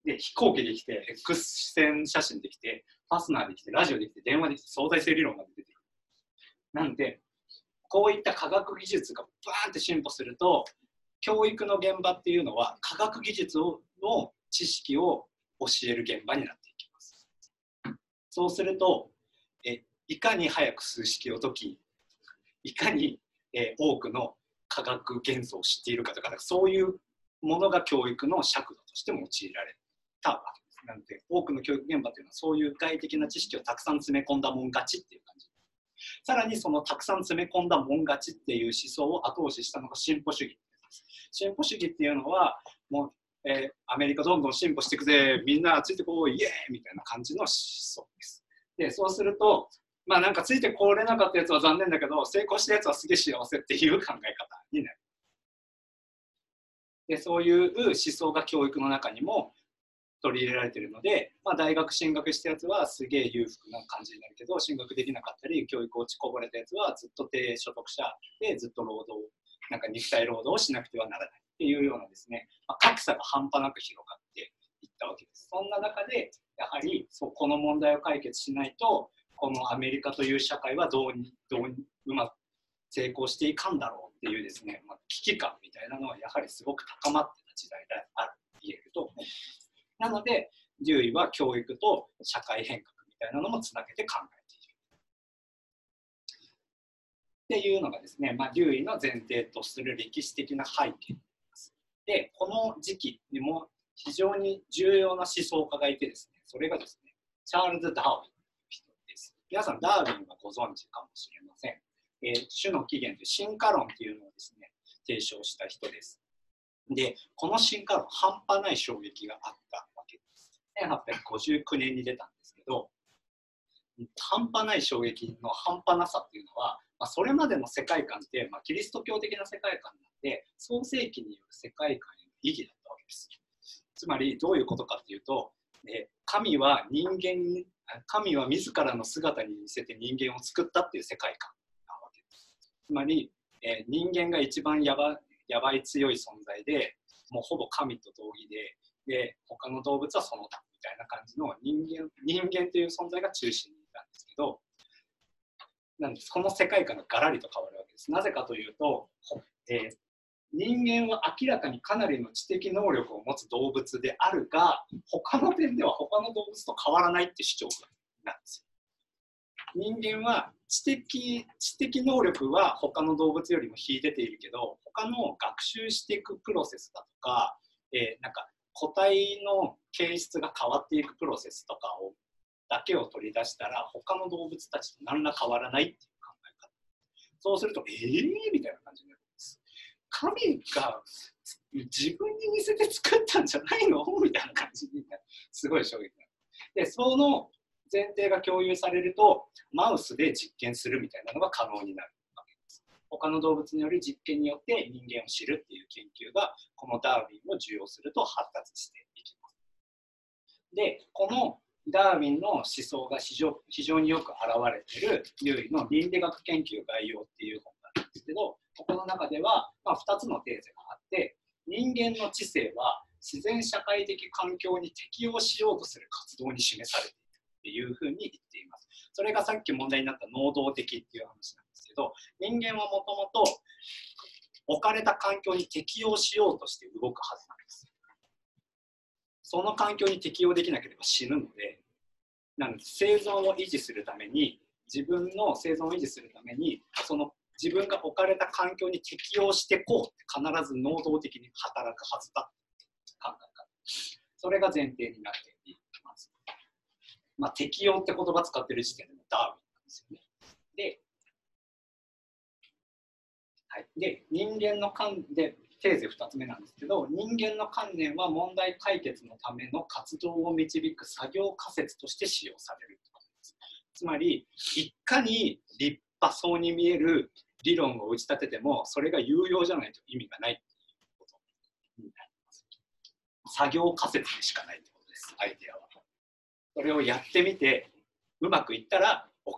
る。で、飛行機できて、X 線写真できて、ファスナーできて、ラジオできて、電話できて、相対性理論まで出てくる。なんで、こういった科学技術がバーンって進歩すると、教育の現場っていうのは、科学技術をの知識を教える現場になっていきます。そうすると、えいかに早く数式を解き、いかにえ、多くの科学元素を知っているかとかそういうものが教育の尺度として用いられたわけです。なので多くの教育現場というのはそういう外的な知識をたくさん詰め込んだもん勝ちっていう感じ。さらにそのたくさん詰め込んだもん勝ちっていう思想を後押ししたのが進歩主義。進歩主義っていうのはもう、えー、アメリカどんどん進歩していくぜみんなついてこうイエーイみたいな感じの思想です。でそうするとまあなんかついてこれなかったやつは残念だけど成功したやつはすげえ幸せっていう考え方になる。でそういう思想が教育の中にも取り入れられているので、まあ、大学進学したやつはすげえ裕福な感じになるけど進学できなかったり教育落ちこぼれたやつはずっと低所得者でずっと労働なんか肉体労働をしなくてはならないっていうようなですね、まあ、格差が半端なく広がっていったわけです。そんな中でやはりそうこの問題を解決しないとこのアメリカという社会はどうにどうにうまく成功していかんだろうっていうですね、まあ、危機感みたいなのはやはりすごく高まってた時代であると言えると思います。なので、デューイは教育と社会変革みたいなのもつなげて考えっていうのがですね、まあ、デューイの前提とする歴史的な背景になります。で、この時期にも非常に重要な思想家がいてですね、それがですね、チャールズ・ダーウィンという人です。皆さん、ダーウィンはご存知かもしれません。えー、種の起源という進化論というのをですね、提唱した人です。で、この進化論、半端ない衝撃があったわけです。1859年に出たんですけど、半端ない衝撃の半端なさっていうのは、まあ、それまでの世界観って、まあ、キリスト教的な世界観なんで、創世記による世界観への意義だったわけです。つまり、どういうことかっていうと、え、神は人間神は自らの姿に似せて人間を作ったっていう世界観なわけです。つまり、え、人間が一番やばやばい強い存在で、もうほぼ神と同義で、で他の動物はその他みたいな感じの人間人間という存在が中心にいたんですけど、なんですこの世界観がガラリと変わるわけです。なぜかというと、えー、人間は明らかにかなりの知的能力を持つ動物であるが他の点では他の動物と変わらないって主張なんですよ。人間は知的知的能力は他の動物よりも秀でているけど他の学習していくプロセスだとか、えー、なんか個体の形質が変わっていくプロセスとかをだけを取り出したら他の動物たちと何ら変わらないっていう考え方そうすると、えー？みたいな感じになるんです。神が自分に似せて作ったんじゃないの？みたいな感じになる。すごい衝撃になる。で、その前提が共有されると、マウスで実験するみたいなのが可能になるわけです。他の動物による実験によって人間を知るっていう研究が、このダーウィンを受容すると発達していきます。で、このダーウィンの思想が非常非常によく表れてるデューイの倫理学研究概要っていう本があるんですけど、ここの中では、ま、2つのテーゼがあって、人間の知性は自然社会的環境に適応しようとする活動に示されているっていうふうに言っています。それがさっき問題になった能動的っていう話なんですけど、人間はもともと置かれた環境に適応しようとして動くはずなんです。その環境に適応できなければ死ぬので、なので生存を維持するために、自分の生存を維持するために、その自分が置かれた環境に適応してこうって必ず能動的に働くはずだって考え方。それが前提になっています。まあ、適応って言葉使ってる時点でもダーウィンなんですよね。で、はい、で人間の観でテーゼ2つ目なんですけど人間の観念は問題解決のための活動を導く作業仮説として使用されるとです。つまりいかに立派そうに見える理論を打ち立ててもそれが有用じゃないと意味がないっていうことになります。作業仮説でしかないってことですアイデアは。それをやってみてうまくいったら OK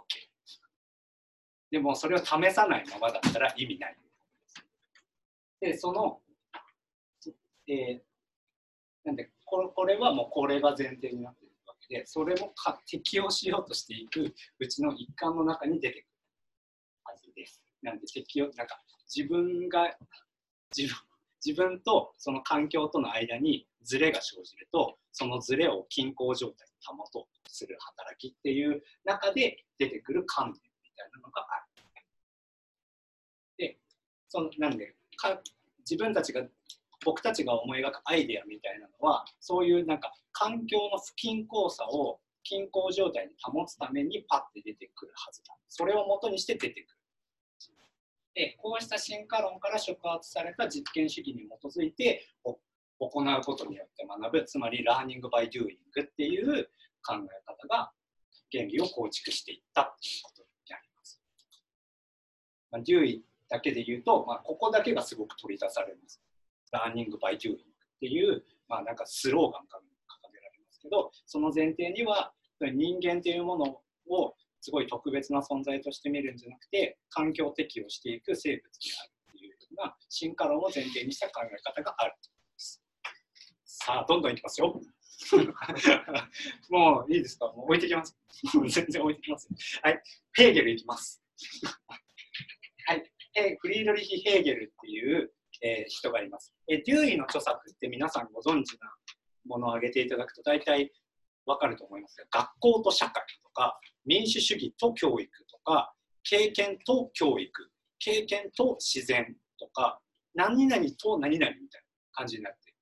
でもそれを試さないままだったら意味ない。で、その、えーなんでこれ、これはもうこれが前提になっているわけで、それもか適用しようとしていくうちの一環の中に出てくるはずです。なんで適用、なんか自分が、自分自分とその環境との間にズレが生じると、そのズレを均衡状態に保とうとする働きっていう中で出てくる観念みたいなのがある。で、そのなんでか自分たちが僕たちが思い描くアイデアみたいなのはそういうなんか環境の不均衡さを均衡状態に保つためにパッて出てくるはずだ。それを元にして出てくる。でこうした進化論から触発された実験主義に基づいて行うことによって学ぶ。つまり learning by doing っていう考え方が原理を構築していったっていうことになります、まあ、デューイだけで言うと、まあ、ここだけがすごく取り出されます。 learning by doing っていう、まあ、なんかスローガンが掲げられますけど、その前提には人間というものをすごい特別な存在として見るんじゃなくて、環境適応していく生物であるっていうような進化論を前提にした考え方があると思います。さあ、どんどんいきますよ。もういいですか？もう置いてきます。全然置いてきます。はい。ヘーゲルいきます。はい。ヘフリードリヒ・ヘーゲルっていう、えー人がいます。えーデューイの著作って皆さんご存知なものを挙げていただくと大体わかると思いますが、学校と社会とか、民主主義と教育とか、経験と教育、経験と自然とか、何々と何々みたいな感じになっている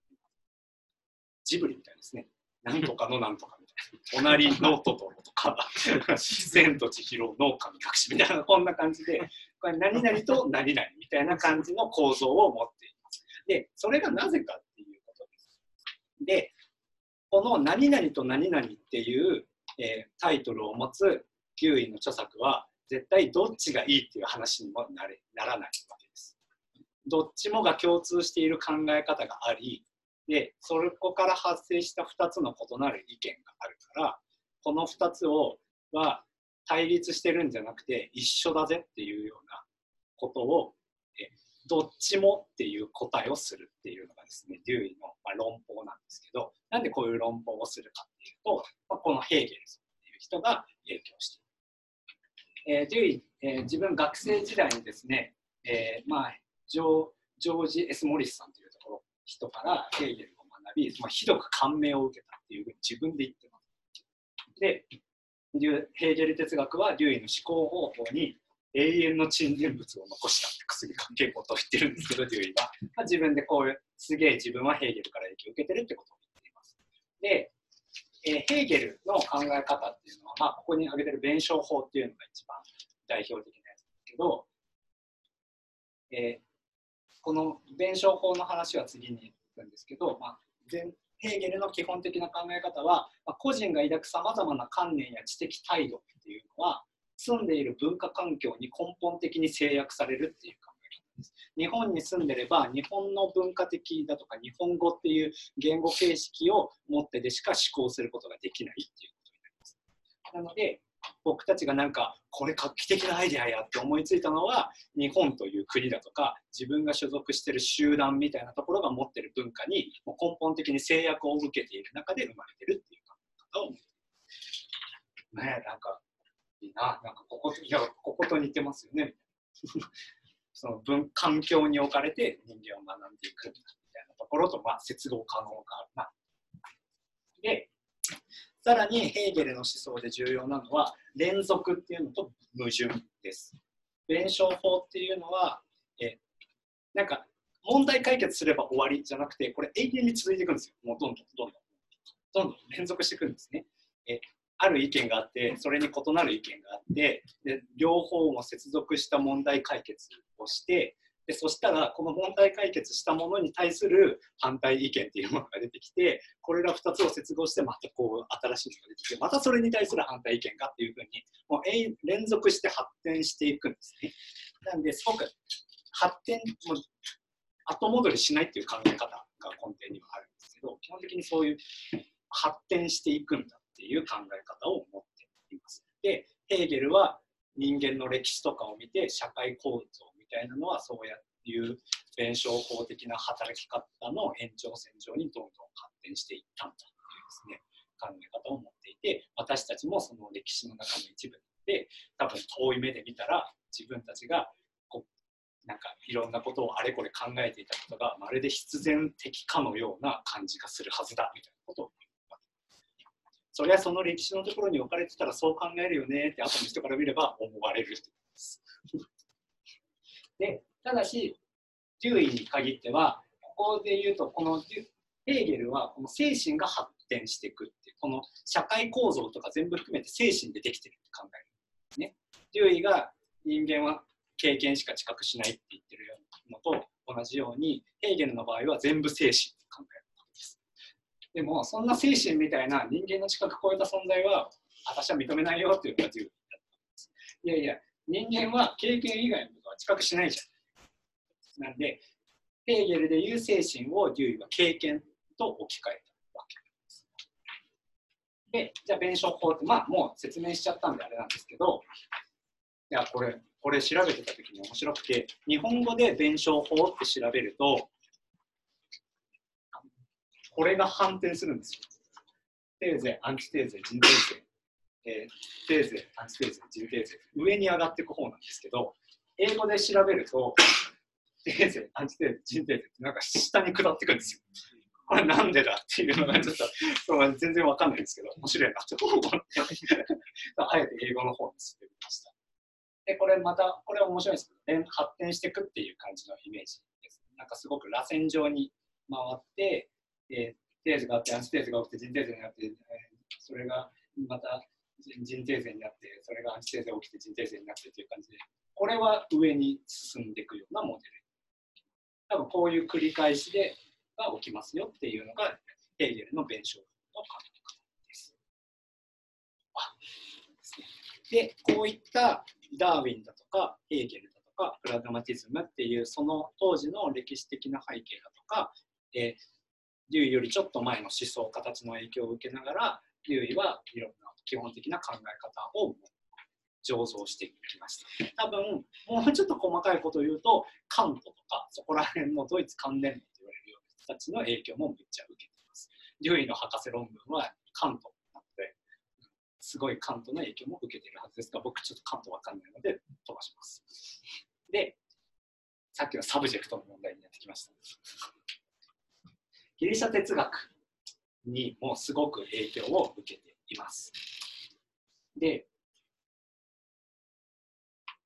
ジブリみたいですね。なんとかのなんとかみたいな。隣のトトロとか、千と千尋の神隠しみたいな、こんな感じで、これ何々と何々みたいな感じの構造を持っています。で、それがなぜかっていうことです。で、この何々と何々っていう、えータイトルを持つデューイの著作は、絶対どっちがいいっていう話にもなれならないわけです。どっちもが共通している考え方があり、で、そこから発生した2つの異なる意見があるから、この2つをは対立してるんじゃなくて一緒だぜっていうようなことをえどっちもっていう答えをするっていうのがですねデューイの、まあ、論法なんですけどなんでこういう論法をするかっていうと、ま、このヘーゲルっていう人が影響している、えデューイ、えー自分学生時代にですね、えーまあ、ジョージョージ・エス・モリスさんというところ人からヘーゲルを学び、まあ、ひどく感銘を受けたっていうふうに自分で言ってます。で、ヘーゲル哲学はデューイの思考方法に永遠の沈殿物を残したって薬関係ことを言ってるんですけど、デューイは。まあ、自分でこういう、すげえ自分はヘーゲルから影響を受けてるってことを言っています。で、えーヘーゲルの考え方っていうのは、まあ、ここに挙げてる弁証法っていうのが一番代表的なやつですけど、えーこの弁証法の話は次に行くんですけど、まあ、前ヘーゲルの基本的な考え方は、まあ、個人が抱くさまざまな観念や知的態度っていうのは住んでいる文化環境に根本的に制約されるっていう考え方です。日本に住んでれば日本の文化的だとか日本語っていう言語形式を持ってでしか思考することができないっていうことになります。なので僕たちがなんかこれ画期的なアイデアやって思いついたのは日本という国だとか自分が所属してる集団みたいなところが持ってる文化にも根本的に制約を受けている中で生まれてるっていう考え方を。ねなんかいいななんかここといやここと似てますよね その文環境に置かれて人間を学んでいくみたいなところと、まあ、接合可能があるな。でさらにヘーゲルの思想で重要なのは連続っていうのと矛盾です。弁証法っていうのはえなんか問題解決すれば終わりじゃなくてこれ永遠に続いていくんですよ。もうどんどんどんどんどんどん連続していくんですね。えある意見があってそれに異なる意見があってで両方も接続した問題解決をしてでそしたらこの問題解決したものに対する反対意見っていうものが出てきてこれら2つを接合してまたこう新しいのが出てきてまたそれに対する反対意見がっていうふうにもう連続して発展していくんですね。なんですごく発展も後戻りしないっていう考え方が根底にはあるんですけど基本的にそういう発展していくんだっていう考え方を持っています。でヘーゲルは人間の歴史とかを見て社会構造たいなのはそうやっていう弁証法的な働き方の延長線上にどんどん発展していったんだというですね考え方を持っていて私たちもその歴史の中の一部で多分遠い目で見たら自分たちがこうなんかいろんなことをあれこれ考えていたことがまるで必然的かのような感じがするはずだみたいなことをそりゃその歴史のところに置かれてたらそう考えるよねって後の人から見れば思われるってことです。でただしデューイに限ってはここで言うとこのヘーゲルはこの精神が発展していくっていうこの社会構造とか全部含めて精神でできてるって考えるね。デューイが人間は経験しか知覚しないって言ってるのと同じようにヘーゲルの場合は全部精神って考えることです。でもそんな精神みたいな人間の知覚を超えた存在は私は認めないよっていうのがデューイだったんです。いやいや人間は経験以外のことは知覚しないじゃん。なんでヘーゲルでいう精神をデュイは経験と置き換えたわけです。で、じゃあ弁証法って、まあもう説明しちゃったんであれなんですけど、いや、これ、これ調べてた時に面白くて、日本語で弁証法って調べると、これが反転するんですよ。テーゼ、アンチテーゼ、ジンテーゼ、えー、テーゼ、アンチテーゼ、ジンテーゼ、上に上がっていく方なんですけど、英語で調べると、テーゼ、アンチテーゼ、ジンテーゼってなんか下に下っていくんですよ。これなんでだっていうのが ちょっとそう全然わかんないんですけど、面白いなと思って、あえて英語の方に進んでみました。で、これまた、これ面白いんですけど、発展していくっていう感じのイメージです。なんかすごく螺旋状に回って、えー、テーゼがあって、アンチテーゼが起きて、ジンテーゼになって、えーそれがまたジンテーゼになって、それがアンチテーゼが起きて、ジンテーゼになってっていう感じで、これは上に進んでいくようなモデル。多分こういう繰り返しでが起きますよっていうのがヘーゲルの弁証の考え方です。で、こういったダーウィンだとかヘーゲルだとかプラグマティズムっていうその当時の歴史的な背景だとか、えー、デューよりちょっと前の思想形の影響を受けながらデューイはいろんな基本的な考え方を醸造していきました。多分もうちょっと細かいことを言うとカントとかそこら辺のドイツ関連と言われるような人たちの影響もめっちゃ受けています。デューイの博士論文はカントなので、すごいカントの影響も受けているはずですが、僕ちょっとカントわかんないので飛ばします。で、さっきの subject の問題にやってきました。ギリシャ哲学にもすごく影響を受けています。で、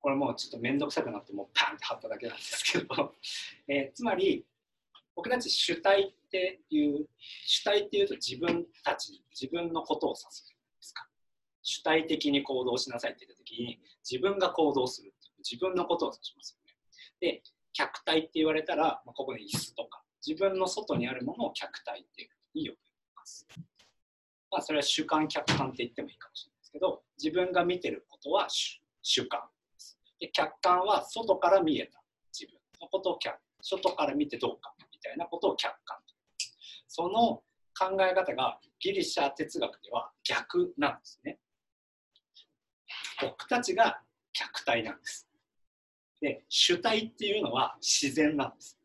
これもうちょっと面倒くさくなってもうパンって貼っただけなんですけど、えー、つまり僕たち主体っていう主体っていうと自分たち自分のことを指すじゃないですか主体的に行動しなさいって言った時に自分が行動する自分のことを指しますよねで客体って言われたら、まあ、ここで椅子とか自分の外にあるものを客体っていうふうに呼びます。まあ、それは主観客観って言ってもいいかもしれないですけど自分が見てることは主主観です。で客観は外から見えた。自分のことを客外から見てどうかみたいなことを客観その考え方がギリシャ哲学では逆なんですね。僕たちが客体なんです。で主体っていうのは自然なんです。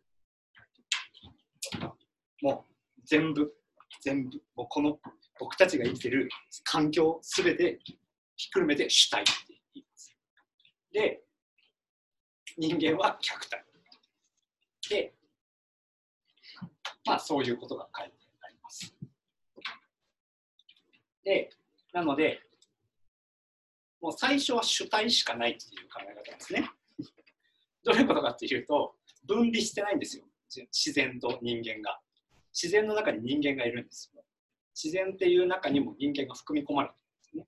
もう全部全部もうこの僕たちが生きてる環境すべてひっくるめて主体って言います。で人間は客体。でまあそういうことが書いてあります。でなのでもう最初は主体しかないっていう考え方ですね。どういうことかっていうと分離してないんですよ。自然と人間が。自然の中に人間がいるんですよ。自然っていう中にも人間が含み込まれてるんですね。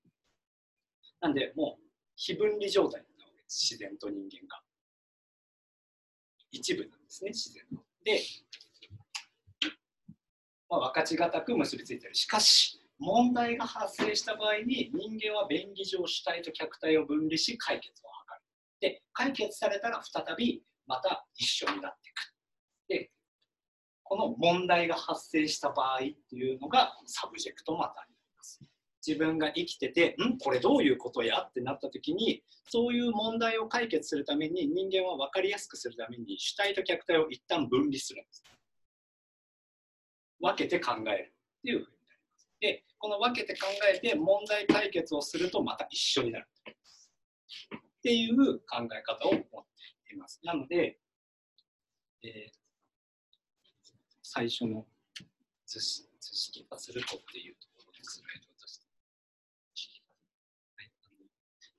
なんでもう非分離状態なわけです。自然と人間が。一部なんですね自然の。で、まあ、分かちがたく結びついてる。しかし問題が発生した場合に人間は便宜上主体と客体を分離し解決を図る。で解決されたら再びまた一緒になっていく。でこの問題が発生した場合っていうのが subject matter になります。自分が生きててん？これどういうことや？ってなった時にそういう問題を解決するために人間は分かりやすくするために主体と客体を一旦分離するんです。分けて考えるっていうふうになります。でこの分けて考えて問題解決をするとまた一緒になる。っていう考え方を持っています。なので、えー最初の図式図式化するとっていうところですね。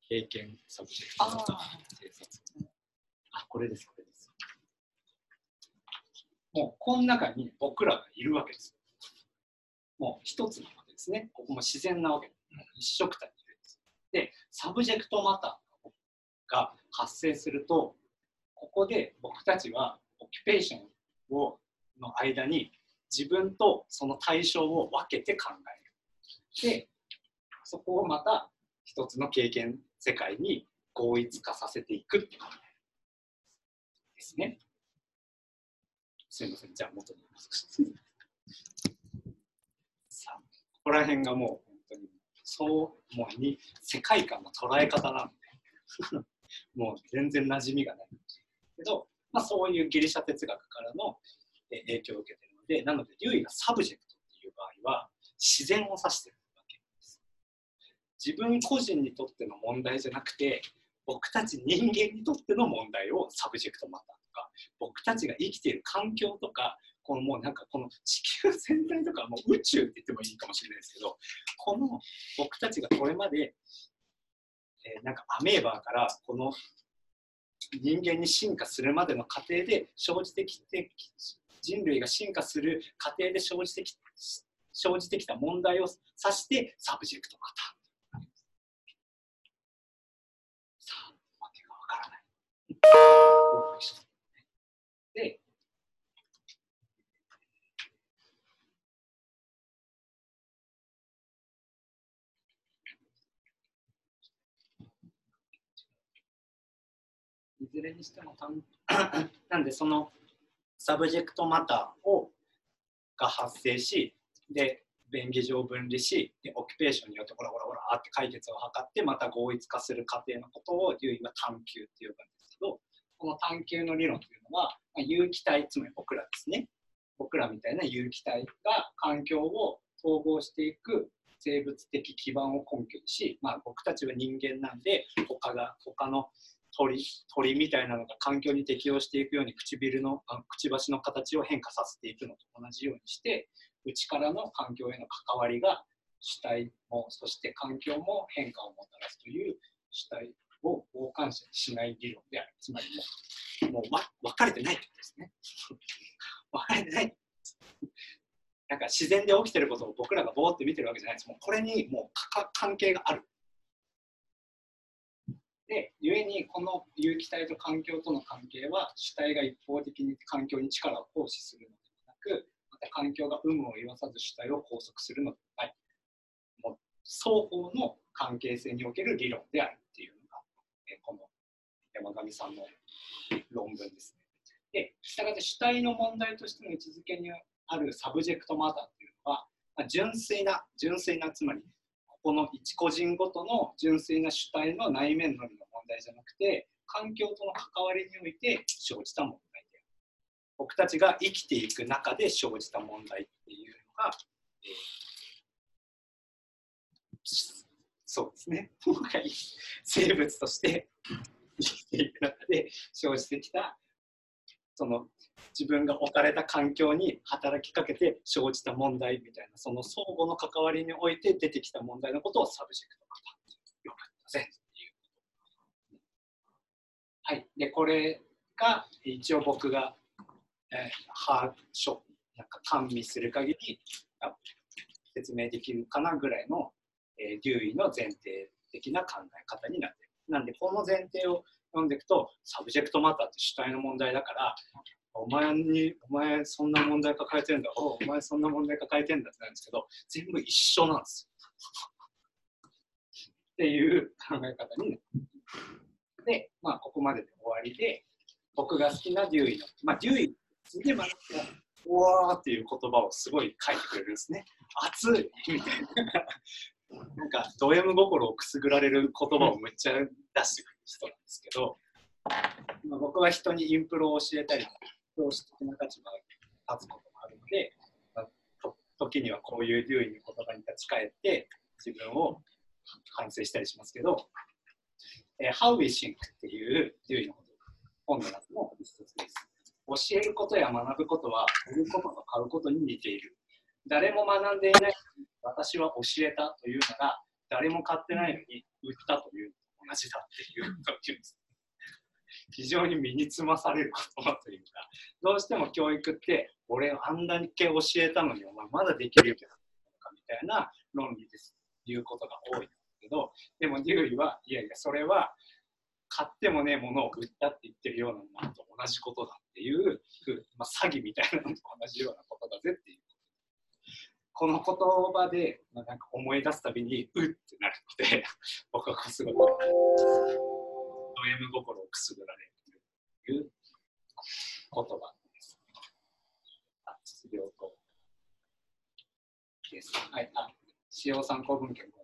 経験 subject の偵察。あ、これです、これです。もう、この中に僕らがいるわけです。もう一つなわけですね。ここも自然なわけです。一緒くたにいるんです。で、 subject matter が発生すると、ここで僕たちは occupation をの間に自分とその対象を分けて考える。で、そこをまた一つの経験世界に合一化させていくって考えですね。すみません、じゃあ元に戻しさあ、ここら辺がもう本当にそうもうに世界観の捉え方なんで。もう全然馴染みがない。けど、まあ、そういうギリシャ哲学からの影響を受けているので、なので、デューイが subject っていう場合は、自然を指してるわけです。自分個人にとっての問題じゃなくて、僕たち人間にとっての問題を subject matter とか、僕たちが生きている環境とか、このもうなんかこの地球全体とかもう宇宙って言ってもいいかもしれないですけど、この僕たちがこれまで、えー、なんかアメーバーからこの人間に進化するまでの過程で生じてきて人類が進化する過程で生じてき生じてきた問題を指して subject matter。さあ、わけがわからない。で、いずれにしても、なんでその subject matter をが発生し、で、便宜上分離し、で occupation によってほらほらほらって解決を図って、また合一化する過程のことをデューイは探求って呼ぶんですけど、この探求の理論というのは、まあ、有機体、つまり僕らですね。僕らみたいな有機体が環境を統合していく生物的基盤を根拠にし、まあ、僕たちは人間なんで他が他の鳥鳥みたいなのが環境に適応していくように唇のくちばしの形を変化させていくのと同じようにして内からの環境への関わりが主体もそして環境も変化をもたらすという主体を傍観者にしない理論である。つまりもうもう、ま、分かれてないってことですね。分かれてないなんか自然で起きてることを僕らがぼーって見てるわけじゃないです。もうこれにもう関係がある。で、故にこの有機体と環境との関係は主体が一方的に環境に力を行使するのではなく、また環境が有無を言わさず主体を拘束するのではない。もう双方の関係性における理論であるっていうのが、えこの山上さんの論文ですね。で、したがって主体の問題としての位置づけにある subject matter っていうのは、まあ、純粋な、純粋な、つまり、この一個人ごとの純粋な主体の内面のみの問題じゃなくて、環境との関わりにおいて生じた問題である。僕たちが生きていく中で生じた問題っていうのが、えーそうですね、今回生物として生きていく中で生じてきたその自分が置かれた環境に働きかけて生じた問題みたいなその相互の関わりにおいて出てきた問題のことを subject matter って呼ぶんだぜっていう。はい、でこれが一応僕が、えー、把握なんか鑑みる限り説明できるかなぐらいの、えー、デューイの前提的な考え方になってる。なんでこの前提を読んでいくと subject matter って主体の問題だからお前にお前そんな問題抱えてんだおお前そんな問題抱えてんだってなんですけど全部一緒なんですよ。っていう考え方になる。で、まあ、ここまでで終わりで僕が好きなデューイの、まあ、デューイすげえ学うわーっていう言葉をすごい書いてくれるんですね。熱いみたいな。なんかド M 心をくすぐられる言葉をめっちゃ出してく人なんですけど、まあ、僕は人にインプロを教えたり教師的な立場に立つこともあるので、まあ、時にはこういうデューイの言葉に立ち返って自分を反省したりしますけど「えー、How We Think」っていうデューイの本の中の一つです。教えることや学ぶことは売ることと買うことに似ている。誰も学んでいない私は教えたというのが誰も買ってないのに売ったという同じだっていう。非常に身につまされる言葉というか、どうしても教育って、俺あんだけ教えたのに、お前まだできるよみたいな論理です。いうことが多いんですけど、でもデューイは、いやいや、それは買ってもねえものを売ったって言ってるようなものと同じことだっていう、まあ、詐欺みたいなのと同じようなことだぜっていう。この言葉で、なんか思い出すたびに、うってなるので、僕はすごい、ド M 心をくすぐられるという言葉です。あ、失業と。です。はい。あ、使用参考文献も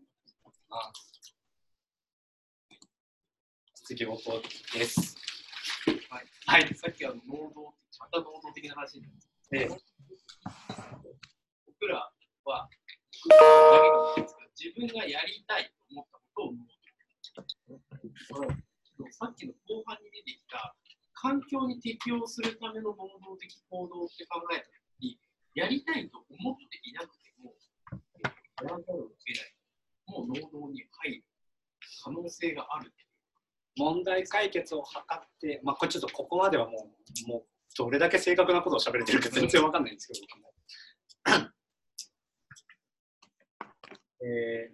ます。失業とです。はい。はい。さっきあの能動、また能動的な話になるんですええ僕らは、自分がやりたいと思ったことを能動的。さっきの後半に出てきた、環境に適応するための能動的行動って考えたときに、やりたいと思っていなくても、やらざるを得ない。もう能動に入る可能性がある。問題解決を図って、まあ、これちょっとここまではもう、もうどれだけ正確なことを喋れてるか全然わかんないんですけど、僕もえ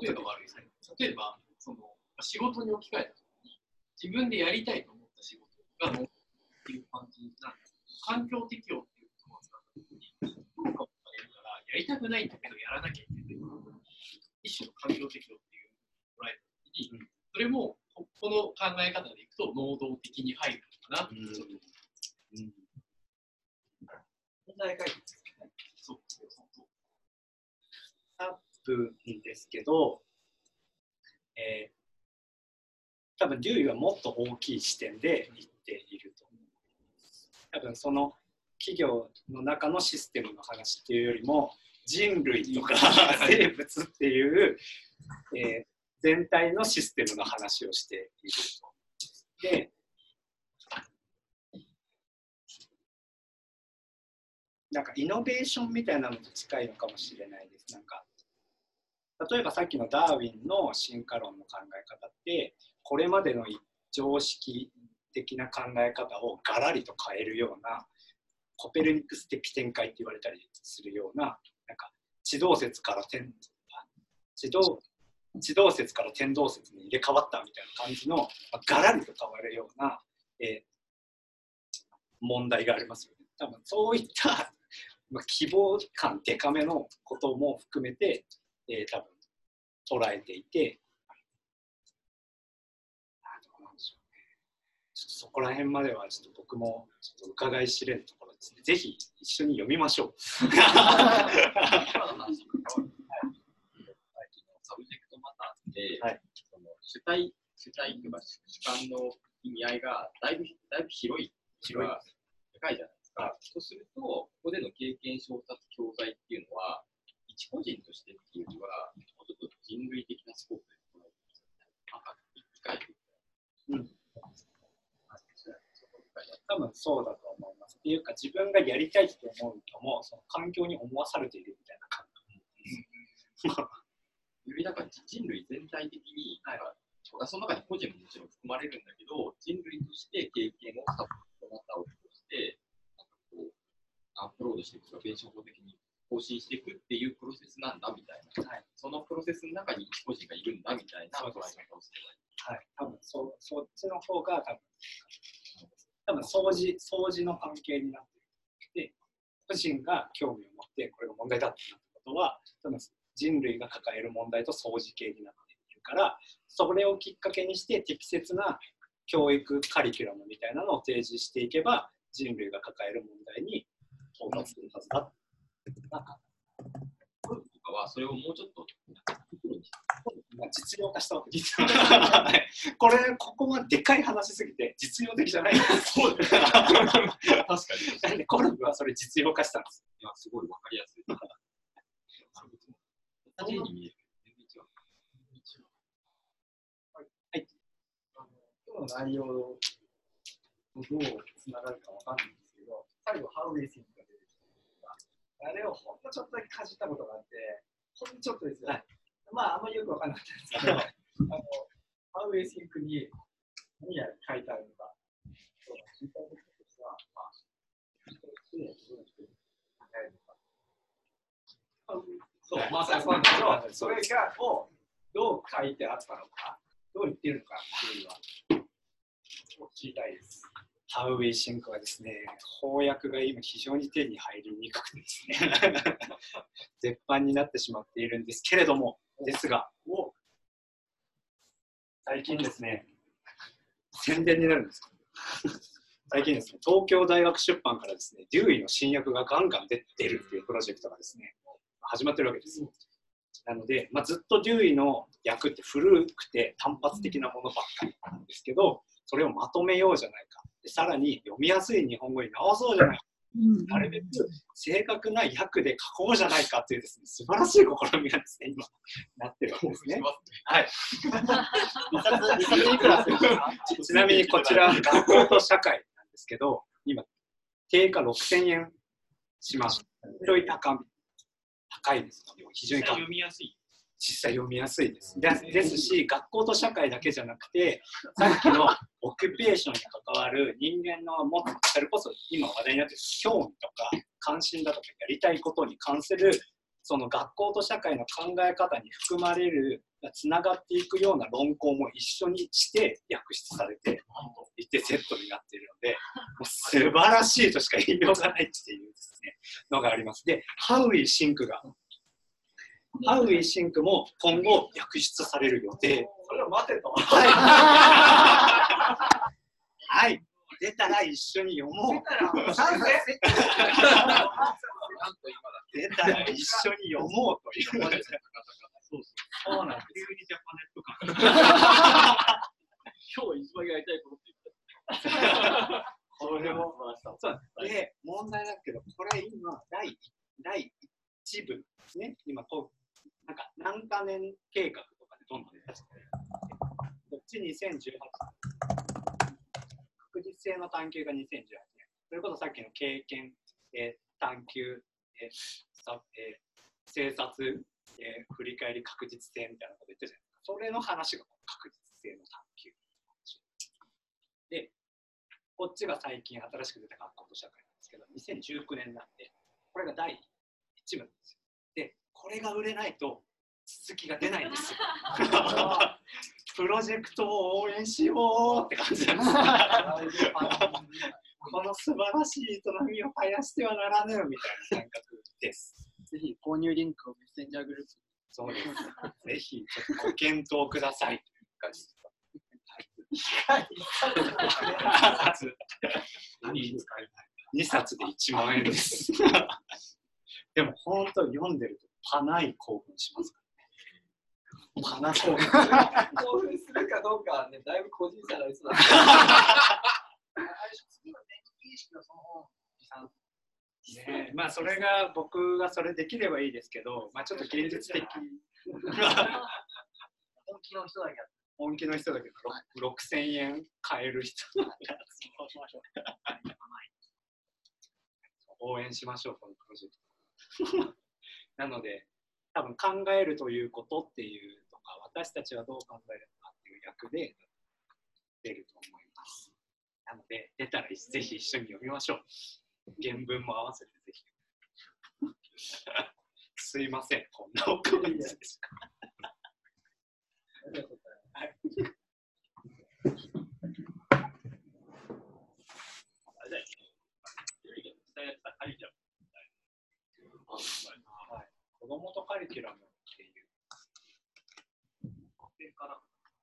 例えば悪いですね。例えば、その仕事に置き換えたときに、自分でやりたいと思った仕事が能動っていう感じなんですけど環境適応っていう言葉を使ったときに、どうかをされるから、やりたくないんだけど、やらなきゃいけない。一種の環境適応っていうのを捉えたときに、それもこの考え方でいくと、能動的に入るのかなってちょっとーうん問題解決ですね。そうそうそうそう。多分ですけど、えー多分デューイはもっと大きい視点で言っていると。多分その企業の中のシステムの話っていうよりも人類とか生物っていう、えー全体のシステムの話をしていると。でなんかイノベーションみたいなのと近いのかもしれないです。なんか例えばさっきのダーウィンの進化論の考え方ってこれまでの常識的な考え方をガラリと変えるようなコペルニクス的展開って言われたりするようななんか地動説から天地動地動説から天動説に入れ替わったみたいな感じの、まあ、ガラリと変わるような、えー問題がありますよね。多分そういった、ま、規模感デカめのことも含めて、えー多分捉えていて、そこら辺まではちょっと僕もちょっと伺い知れるところですね。ぜひ一緒に読みましょう。今の話に関わる subject matter って、はいその主体、主体というか主観の意味合いがだいぶだいぶ広い、広いいじゃないですか。そうすると、ここでの経験調達教材っていうのは、一個人としてっていうよりは、もうちょっと人類的なスコープで捉えてなんか理解できうん。多分そうだと思います。っていうか自分がやりたいと思うのもその環境に思わされているみたいな感よ。りなん。か人類全体的に、なん。かその中に個人ももちろん。含まれるん。だけど、人類として経験をサポートマターを通して、なん。かこう、アップロードしていくとか、弁証法的に更新していくっていうプロセスなんだみたいな、はい。そのプロセスの中に一個人がいるんだみたいな。捉え方をすればいい。はい、多分そそっちの方が多分多分掃除掃除の関係になっていて個人が興味を持ってこれが問題だってなったことは多分人類が抱える問題と掃除系になっているからそれをきっかけにして適切な教育カリキュラムみたいなのを提示していけば人類が抱える問題に到達するはずだゴルフとかはそれをもうちょっと、まあ、実用化したわけですこれここはでかい話すぎて実用的じゃない。そうです確かに。なんでゴルフはそれ実用化したんです。い。や、すごいわかりやすい。今日の内容とどうつながるかわかんないんですけど、最後、ハウェイシングが出てきたあれをほんのちょっとだけかじったことがあって、ほんのちょっとですよ。はいまあ、あんまりよくわかんなかったんですけど、あのハウェイシンクに何や書いてあるのか、そう聞いたこととしては、まあ、どうやって考えるのか。そう、まさにそうなんだけど、それがをどう書いてあったのか、どう言ってるのかっていうのは、を知りたいです。ハウェイシンクはですね、翻訳が今非常に手に入りにくくてですね、絶版になってしまっているんですけれども、ですが、最近ですね、宣伝になるんですか？最近ですね、東京大学出版からですね、デューイの新訳がガンガン出てるっていうプロジェクトがですね、始まってるわけです。なので、まあ、ずっとデューイの訳って古くて単発的なものばっかりなんですけど、それをまとめようじゃないか。でさらに読みやすい日本語に直そうじゃないか。なるべく正確な訳で書こうじゃないかというですね、素晴らしい試みがですね、今、なってるわけですね。はい。ちなみにこちら、学校と社会なんですけど、今、定価6000円します。ちょい高め高いです。非常に高い読みやすい。実際読みやすいです。でですし、学校と社会だけじゃなくて、さっきのオキュペーションに関わる人間の持つ、それこそ今話題になっている興味とか関心だとかやりたいことに関する、その学校と社会の考え方に含まれる、つながっていくような論考も一緒にして訳出されていてセットになっているので、もう素晴らしいとしか言いようがないっていうですね、のがあります。で、ハウイシンクがハウイシンクも今後訳出される予定。それを待てと。はい。はい。出たら一緒に読もう。賛成なんと今だ出たら一緒に読もうという。そ うそうなんです。急にジャパネット感。今日一番やりたいことって言った。それもで、問題だけど、これ今、第第一部ですね。今こう、なんか何か年計画とかでどんどん出して。こっち2018年確実性の探求が2018年。それこそさっきの経験、えー探求、えーさえー政策、えー振り返り確実性みたいなこと言ってるじゃないですか。それの話が確実性の探求。で、こっちが最近新しく出た学校と社会なんですけど、2019年なんで、これが第1部なんですよ。で、これが売れないと、続きが出ないんですよ。プロジェクトを応援しようって感じなんですよ。この素晴らしい営みを絶やしてはならぬみたいな感覚です。ぜひ購入リンクをメッセンジャーグループそうです。ぜひちょっとご検討くださいという感じです。2 冊で1万円です。でも本当読んでると パない興奮しますからね。パな興奮。興奮するかどうかね、だいぶ個人差がありそうだ。次の電気形式のその本持参ね、まあそれが僕がそれできればいいですけど、まあちょっと現実的。本気の人だけや本気の人だけど、ろ6000円買える人。応援しましょう、このプロジェクト。なので、多分考えるということっていうとか、私たちはどう考えるのかっていう役で出ると思います。なので、出たらぜひ一緒に読みましょう。原文も合わせてぜひ。すいません、こんなおかげです。あれだよね。伝えたカリキュラムはい、子供とカリキュラムっていう。でから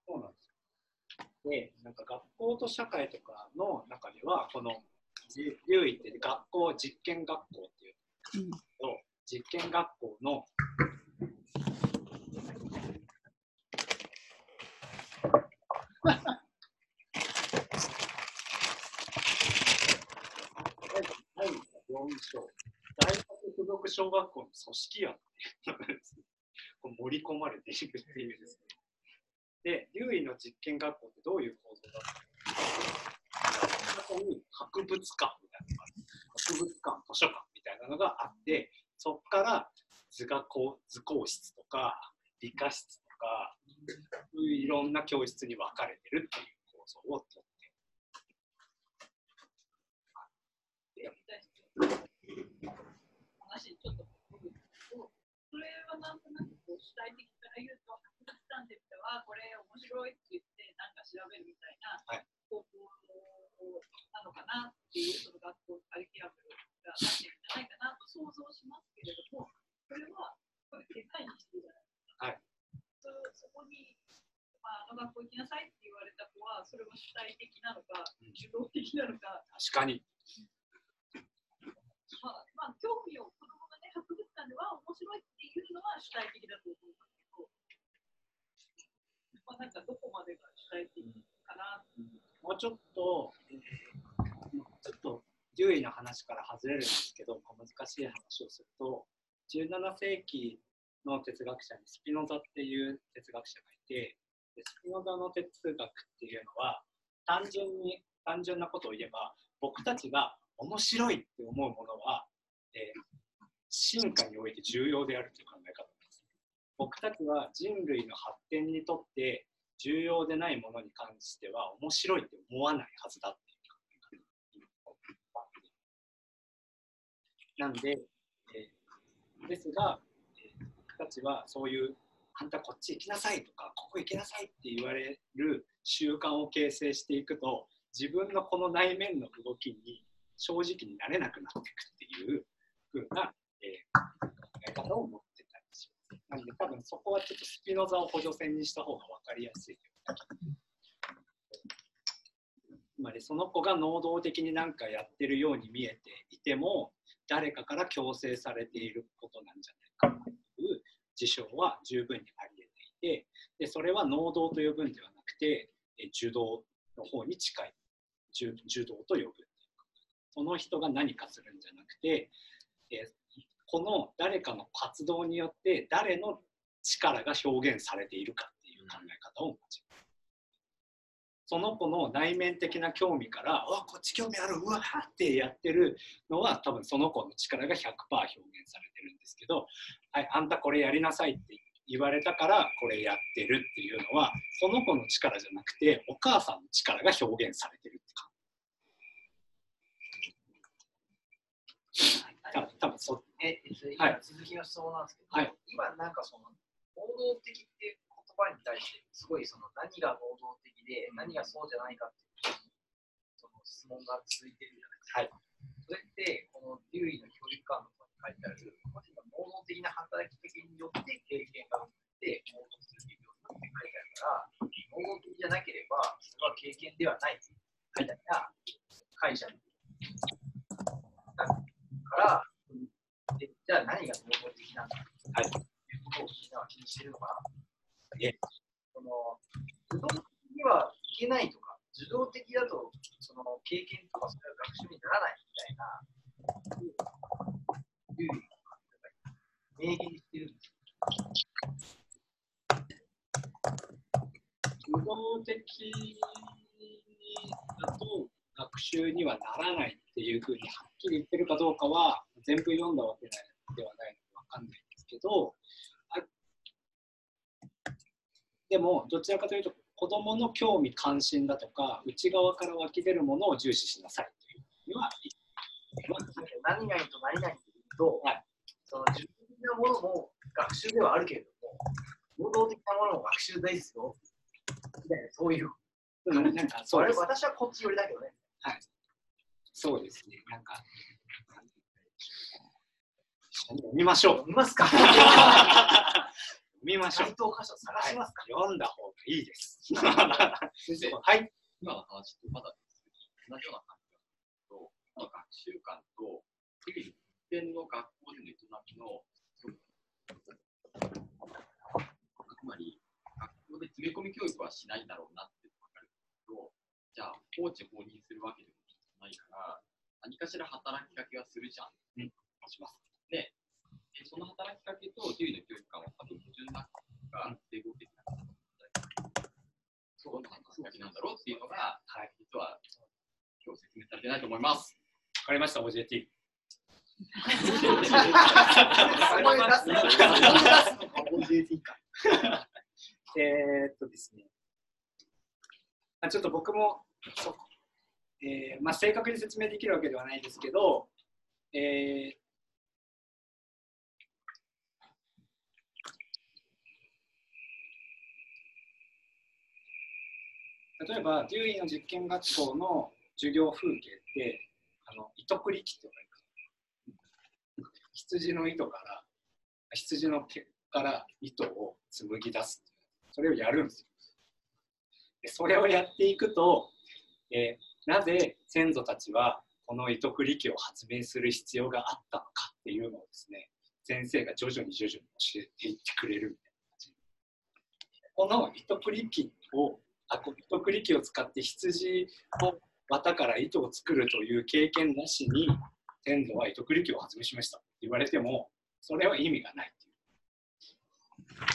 そうなんですよ。で、なんか学校と社会とかの中では、この留意って学校、実験学校っていうのと、実験学校の第4章大学附属小学校の組織案 こう盛り込まれているっていうですね。で、留意の実験学校ってどういう構造だったかというと、中に博物館みたいなのが。博物館、図書館みたいなのがあって、そこから図画工図工室とか理科室とか、いろんな教室に分かれてるっていう構造をとって話ちょっとなんとなくこう主体的から言うと博物館で見てはこれ面白いって言ってなんか調べるみたいなはい。方法なのかなっていうその学校カリキュラムがなってるんじゃないかなと想像しますけれどもこれはこれデザインしてるじゃないですか。そそこにまあ、あの学校行きなさいって言われた子は、それは主体的なのか、受動的なのか、確かに。まあ、まあ、興味を博物館では面白いっていうのは主体的だと思うんですけど、まあ、なんかどこまでが主体的かなう。もうちょっと、えーちょっと優位な話から外れるんですけど、ま難しい話をすると、17世紀の哲学者にスピノザっていう哲学者がいて、でスピノザの哲学っていうのは、単純に、単純なことを言えば、僕たちが面白いって思うものは、えー進化において重要であるという考え方です。僕たちは人類の発展にとって重要でないものに関しては面白いって思わないはずだっていう考え方なんで、えーですが、えー僕たちはそういうあんたこっち行きなさいとかここ行きなさいって言われる習慣を形成していくと自分のこの内面の動きに正直になれなくなっていくっていう風な、えー考え方を持ってたりします？なので多分そこはちょっとスピノザを補助線にした方が分かりやすい。つまりその子が能動的に何かやってるように見えていても誰かから強制されていることなんじゃないかという事象は十分にあり得ていてでそれは能動と呼ぶんではなくてえ受動の方に近い受受動と呼ぶその人が何かするんじゃなくてえこの誰かの活動によって誰の力が表現されているかっていう考え方を持ちます。その子の内面的な興味から「うわこっち興味あるうわ!」ってやってるのは多分その子の力が100%表現されてるんですけど「はいあんたこれやりなさい」って言われたからこれやってるっていうのはその子の力じゃなくてお母さんの力が表現されてるって感じ。多分多分そえ、それはい。今続きの質問なんですけど、はい。今なんかその能動的っていう言葉に対して、すごいその何が能動的で、何がそうじゃないかっていうその質問が続いてるじゃないです。か。それって、このデューイの教育観のところに書いてある、個人の能動的な働きかけによって経験が生まれて、能動するようにって書いてあるから、能動的じゃなければ、それは経験ではない。みたいな解釈。だから、でじゃあ何が能動的なんだはいとい。うことをみんなは気にしてるのかな？えその受動的にはいけないとか、受動的だとその経験とかそれは学習にならないみたいな、いう明言してるんです無動的だと学習にはならないっていうふうにはっきり言ってるかどうかは全部読んだわけではないので分かんないんですけどあでもどちらかというと子どもの興味関心だとか内側から湧き出るものを重視しなさいというにはいい。何々と何々というと、はいその自分的なものも学習ではあるけれども、能動的なものも学習ですよ。みたいな、そういう。うんなんかそう私はこっち寄りだけどね。そうですね。なんか一緒に読みましょう。見ますか？読みましょう探しますか、読んだ方がいいです。先生、はい。今の話とまだ同じような感じだと、この学習観と、一点の学校での営みの、つまり、学校で詰め込み教育はしないんだろうなっじゃあ、放置放任するわけでもないから、何かしら働きかけはするじゃん。うん。します。で、でその働きかけとデューイの教育観は多分矛盾なが整合的なそうな働きかけなんだろうっていうのが、はい、実は今日説明されてないと思います。わかりました、か、OJT か。えーっとですね。あちょっと僕も、そうえーまあ、正確に説明できるわけではないですけど、えー例えば、デューイの実験学校の授業風景って、あの糸繰り機って羊の糸から、羊の毛から糸を紡ぎ出す。それをやるんですよ。でそれをやっていくと、えーなぜ先祖たちはこの糸繰り機を発明する必要があったのかっていうのをですね、先生が徐々に徐々に教えていってくれるみたいな感じ。この糸繰り機を、あ糸繰り機を使って羊の綿から糸を作るという経験なしに、先祖は糸繰り機を発明しましたって言われても、それは意味がないっていう。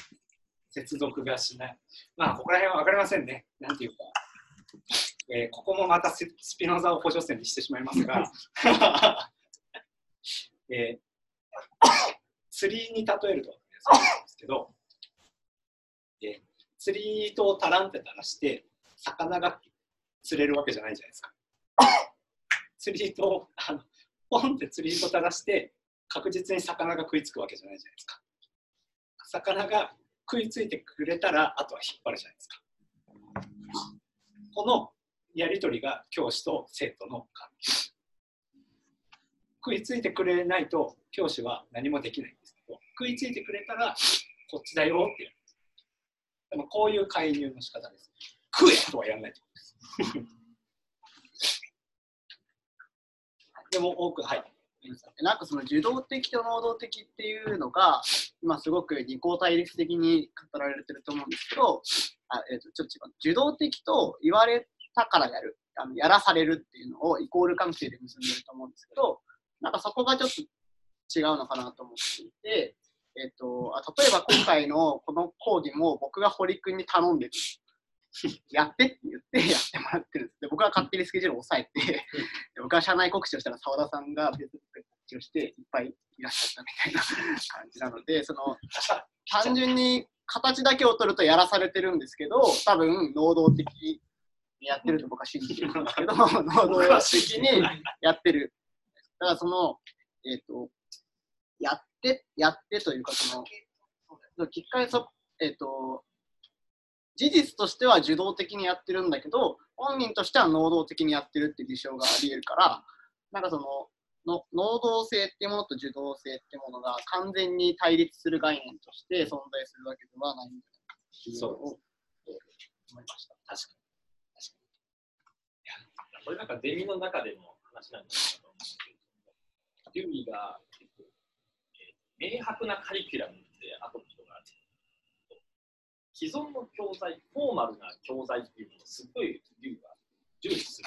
接続がしない。まあ、ここら辺は分かりませんね。なんていうか。えーここもまたスピノザを補助線にしてしまいますが、えー釣りに例えるとそうなんですけど、釣り糸をタランって垂らして魚が釣れるわけじゃないじゃないですか。釣り糸をあのポンって釣り糸垂らして確実に魚が食いつくわけじゃないじゃないですか。魚が食いついてくれたらあとは引っ張るじゃないですか。このやり取りが教師と生徒の関係。食いついてくれないと教師は何もできないんですけど、食いついてくれたらこっちだよってやる。でもこういう介入の仕方です。食えとはやらないってことです。でも多く、はい。なんかその受動的と能動的っていうのが今すごく二項対立的に語られてると思うんですけどあ、えー、とちょっと違う受動的と言われたからやるあのやらされるっていうのをイコール関係で結んでると思うんですけどなんかそこがちょっと違うのかなと思っていて、えー、とあ例えば今回のこの講義も僕が堀君に頼んでる。やってって言ってやってもらってるんです。で僕は勝手にスケジュールを抑えて僕は社内告知をしたら澤田さんが別に告知をしていっぱいいらっしゃったみたいな感じなのでその単純に形だけを取るとやらされてるんですけど多分能動的にやってると僕は信じてるんですけど能動的にやってる。だからそのえっ、とやってやってというかそのそうきっかけそ、えっと事実としては受動的にやってるんだけど本人としては能動的にやってるっていう事象がありえるからなんかそのの能動性っていうものと受動性っていうものが完全に対立する概念として存在するわけではないんじゃないかいうのをえー思いました。確かこれなんかゼミの中での話なんですけど、デューイが、えっとえー明白なカリキュラムって後の人が既存の教材、フォーマルな教材っていうのをすごいデューイが重視する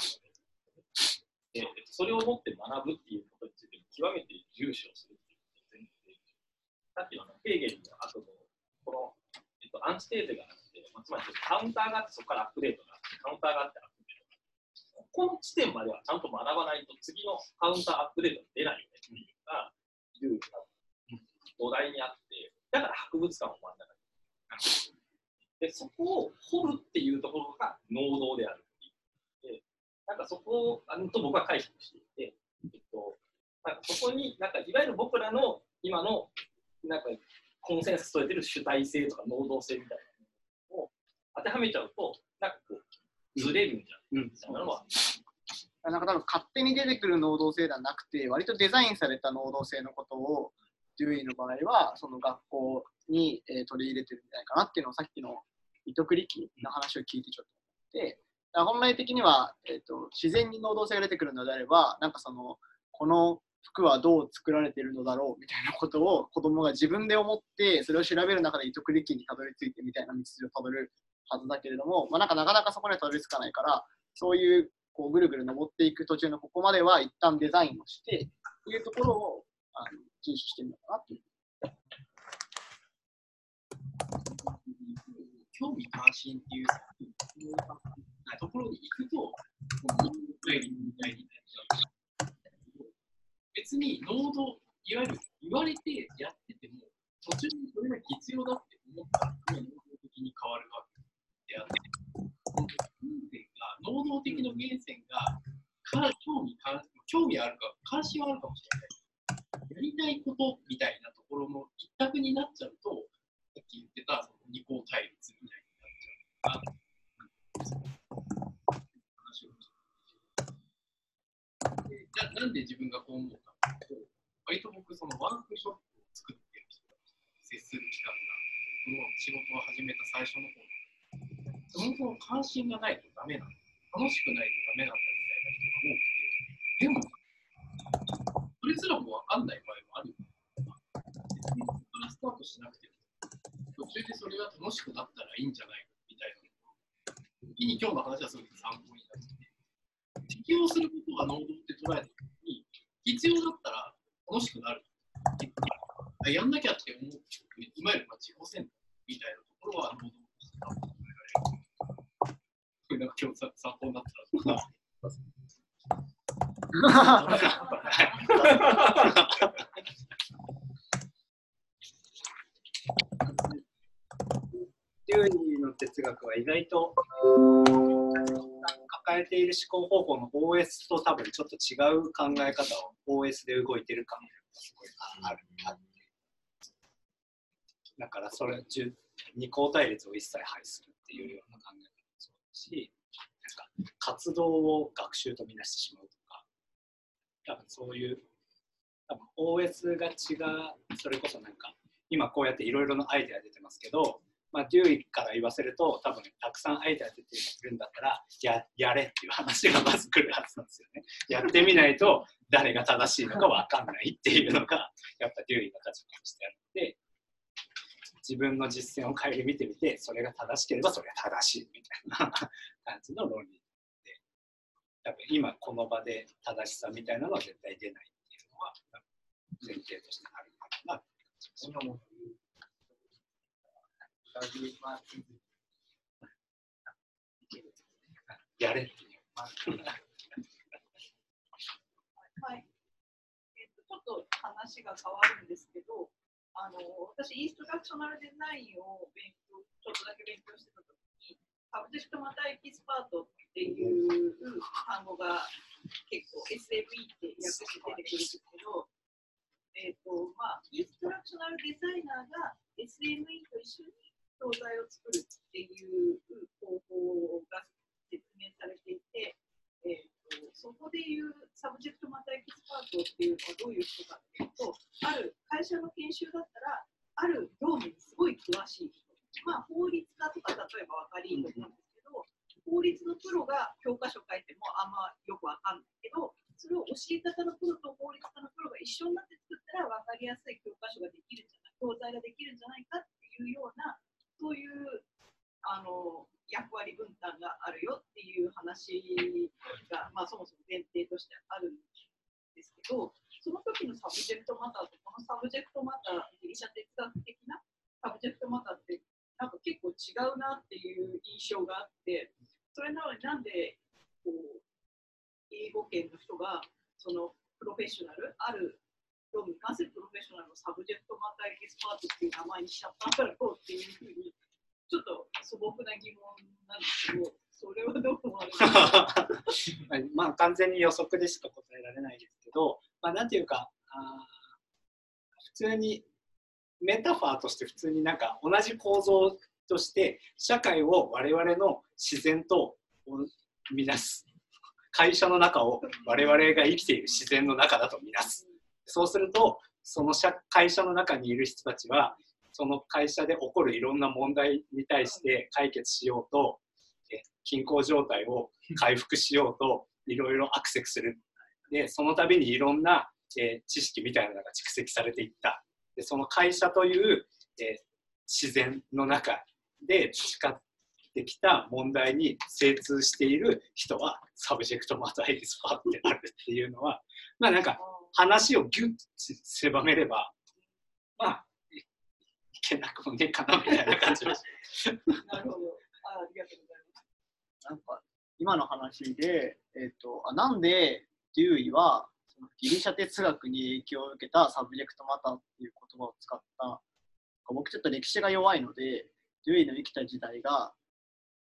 ので、でそれをもって学ぶっていうことについて極めて重視をするっていうことを前提でさっきのあのペーゲルの後のこの、えっと、アンチテーゼがあって、まあ、つまりカウンターがあってそこからアップデートがあって、カウンターがあってアップデートがあって、この地点まではちゃんと学ばないと次のカウンターアップデートが出ないよねっていうのが、ルールが土台にあって、だから博物館を真ん中に。で、そこを掘るっていうところが能動であるっていう。で、なんかそこを、あのと僕は解釈していて、えっと、なんかそこに、なんかいわゆる僕らの今の、なんかコンセンサス取れてる主体性とか能動性みたいなものを当てはめちゃうと、なんかこう、ずれるんじゃん。みたいなのは、なんか多分勝手に出てくる能動性ではなくて、割とデザインされた能動性のことを、デューイの場合は、その学校に、えー取り入れてるんじゃないかなっていうのをさっきの糸繰り機の話を聞いてちょっと思って、本来的には、えーと、自然に能動性が出てくるのであれば、なんかその、この服はどう作られているのだろうみたいなことを子供が自分で思って、それを調べる中で糸繰り機にたどり着いてみたいな道筋をたどるはずだけれども、まあ、なんかなかなかそこにはたどり着かないから、そういうこうぐるぐる登っていく途中のここまでは一旦デザインをしてっていうところをあの重視してるのかなっていう。興味関心っていうところに行くと、もう会議みたいに。別に能動、いわゆる言われてやってても、途中にそれが必要だって思ったら、能動的に変わるわけであって、原点が能動的な源泉がか興味関興味あるか、関心はあるかもしれない。やりたいことみたいなところの一択になっちゃうと、さっき言ってたその二項対立みたいになっちゃうか、ななんで自分がこう思うかというと、割と僕、そのワークショップを作ってる人たちと接する期間が、この仕事を始めた最初の方そもそも関心がないとダメなんだ。楽しくないとダメなんだみたいな人が多くて、でも、それすらも分かんない場合もある。別にそこからスタートしなくても、途中でそれが楽しくなったらいいんじゃないかみたいな。時に今日の話はすごく参考になってて、適用することが能動って捉えたときに、必要だったら楽しくなる。あやんなきゃって思う、いわゆるまあ自己選択みたいなところは能動として考えられる。これなんか今日さ参考になったらとか。デューニーの哲学は意外と抱えている思考方法の OS と多分ちょっと違う考え方を OS で動いてる感がすごいあるあって。だからそれ二項対立を一切排するっていうような考え方もそうだしなんか活動を学習とみなしてしまうとか多分そういう多分 OS が違うそれこそなんか今こうやっていろいろなアイデア出てますけどまあ、デューイから言わせると、多分たくさんアイデア出てくるんだったらや、やれっていう話がまず来るはずなんですよね。やってみないと、誰が正しいのか分かんないっていうのが、やっぱデューイの立場としてあるので、自分の実践を顧みてみて、それが正しければそれが正しいみたいな 感じの論理で、多分今この場で正しさみたいなのは絶対出ないっていうのは、前提としてあるのかなって。やれっていう。はい。えっと、ちょっと話が変わるんですけど、あの、私、 instructional design を勉強、ちょっとだけ勉強してたときに、 subject matter expert っていう単語が結構 SAV って訳して出てくるんですけど、えーとまあ、 instructional designer が SME と一緒に教材を作るっていう方法が説明されていて、えーと、そこでいう subject matter expert っていうのはどういう人かっていうと、ある会社の研修だったら、ある業務にすごい詳しい人、まあ、法律家とか例えば分かりいいと思うんですけど、法律のプロが教科書書いてもあんまよくわかんないけど、それを教え方のプロと法律家のプロが一緒になって作ったら分かりやすい教科書ができるんじゃない教材ができるんじゃないかっていうようなそういうあの役割分担があるよっていう話が、まあ、そもそも前提としてあるんですけど、その時の subject matter とこの subject matter、ギリシャ哲学的なsubject matter って、なんか結構違うなっていう印象があって、それなのになんでこう英語圏の人がそのプロフェッショナル、ある業務に関するプロフェッショナルの subject matter expert っていう名前にしちゃったんだろうっていうふうにちょっと素朴な疑問なんですけど、それはどう思われますか？まあ完全に予測でしか答えられないですけど、まあ、なんていうかあ、普通にメタファーとして普通になんか同じ構造として社会を我々の自然とみなす。会社の中を我々が生きている自然の中だとみなす。そうするとその社会社の中にいる人たちはその会社で起こるいろんな問題に対して解決しようと均衡状態を 回復しようといろいろアクセスする。でその度にいろんな、えー、知識みたいなのが蓄積されていった。でその会社という、えー、自然の中で培ってきた問題に精通している人は subject matter expert であるっていうのはまあなんか話をギュッと狭めればまあ言えなくもねえかなみたいな感じなるほど。あありがとうございます。なんか今の話で、えーと、あなんでデューイはそのギリシャ哲学に影響を受けた subject matter っていう言葉を使った僕ちょっと歴史が弱いのでデューイの生きた時代が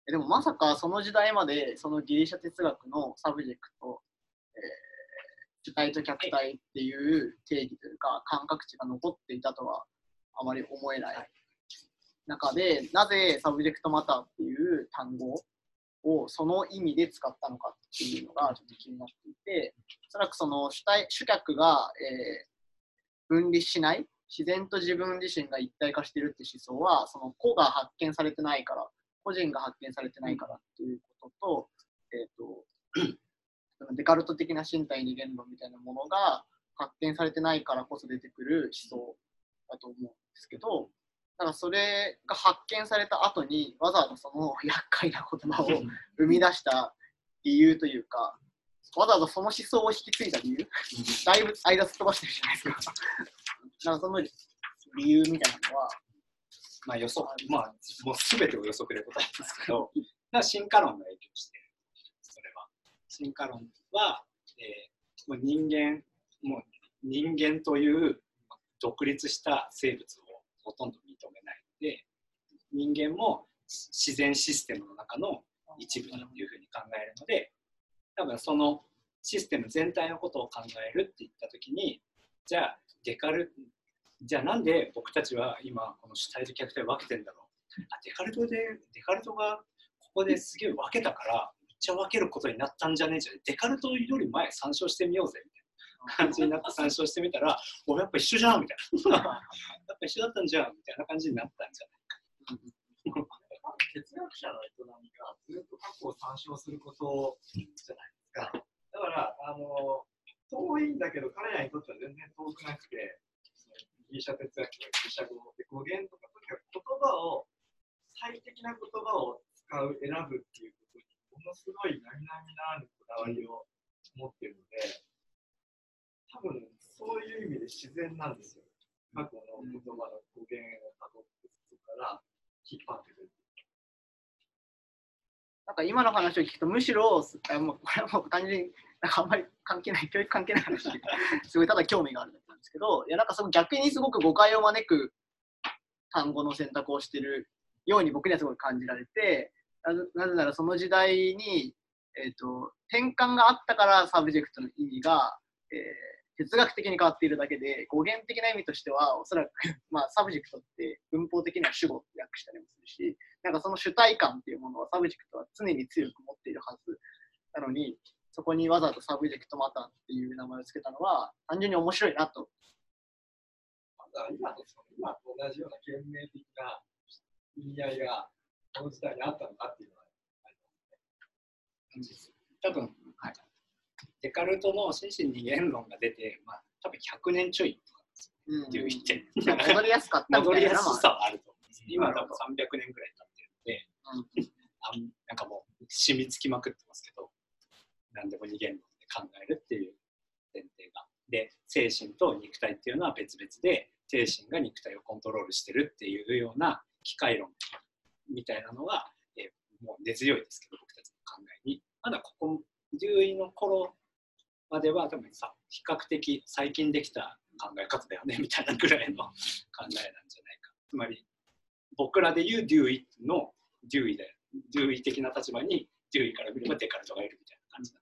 でもまさかその時代までそのギリシャ哲学の subject、えー、主体と客体っていう定義というか感覚値が残っていたとはあまり思えない中で、なぜ subject matter っていう単語をその意味で使ったのかっていうのがちょっと気になっていて、おそらくその主体主客が、えー、分離しない、自然と自分自身が一体化しているって思想は、その個が発見されてないから、個人が発見されてないからっていうことと、えっ、ー、と、デカルト的な身体二元論みたいなものが発見されてないからこそ出てくる思想だと思うんですけど、だからそれが発見された後にわざわざその厄介な言葉を生み出した理由というか、わざわざその思想を引き継いだ理由、だいぶ間すっ飛ばしてるじゃないですか。なんかその理由みたいなのは、まあ予測、まあもう全てを予測で答えますけど、進化論が影響して。進化論は、えー、もう人間、もう人間という独立した生物をほとんど認めないので人間も自然システムの中の一部だというふうに考えるので多分そのシステム全体のことを考えるって言った時にじゃあデカルじゃあなんで僕たちは今この主体と客体分けてんだろう。あデカルトでデカルトがここですげえ分けたからちゃ分けることになったんじゃねえじゃんデカルトより前参照してみようぜみたいな。感じになって参照してみたら、おやっぱ一緒じゃんみたいな。やっぱ一緒だったんじゃんみたいな感じになったんじゃないか。哲学者の営みがずっと過去を参照することじゃないですか。だから、あの遠いんだけど、彼らにとっては全然遠くなくて、ギリシャ哲学とかギリシャ語で語源とか、とにかく言葉を、最適な言葉を使う、選ぶっていうのすごい並々ならぬこだわりを持ってるので、多分そういう意味で自然なんですよ。過去の言葉の語源をたどってそこから引っ張ってくる。なんか今の話を聞くとむしろあもうこれはもう単純になんかあんまり関係ない教育関係ない話すごいただ興味があるんですけどいやなんかその逆にすごく誤解を招く単語の選択をしてるように僕にはすごい感じられてなぜならその時代に、えーと、転換があったから subject の意味が、えー哲学的に変わっているだけで、語源的な意味としては、おそらく、まあ、 subject って文法的には主語って訳したりもするし、なんかその主体感っていうものは subject は常に強く持っているはずなのに、そこにわざわざ subject matter っていう名前を付けたのは、単純に面白いなと。今と今と同じような懸命的な意味合いが、この時代にあったのかっていうのはありますね。多分、はい、デカルトの心身二元論が出て、まあ、多分100年ちょいとかうんっていう言って、戻りやすかったみ戻りやすさはあると思うんです。今多分300年ぐらい経ってるんで、うんなんかもう染みつきまくってますけど、何でも二元論で考えるっていう前提が。で、精神と肉体っていうのは別々で、精神が肉体をコントロールしてるっていうような機械論みたいなのが、えーもう根強いですけど、僕たちの考えに。まだここ、獣医の頃までは多分さ、比較的最近できた考え方だよね みたいなぐらいの考えなんじゃないか。つまり、僕らで言うデューイのデューイで、デューイ的な立場にデューイから見ればデカルトがいるみたいな感じだ。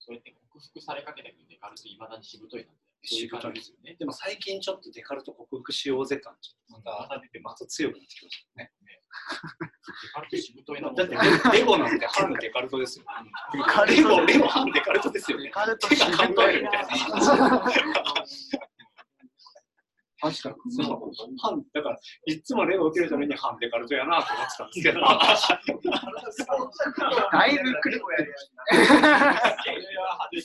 それって克服されかけたけど、デカルトいまだにしぶといなんだよね。しぶといですよね。でも最近ちょっとデカルト克服しようぜ感ちょっとまた出てまた強くなってきましたね。デカルトしぶといなもんだってレレゴなんて反デカルトですよ。デカルレゴ、レゴ反デカルトですよねデ。カルト手が考えるみたいな。確かに。そう反だからいつもレゴを受けるために反デカルトやなと思ってたんですけど。だいぶくる。は い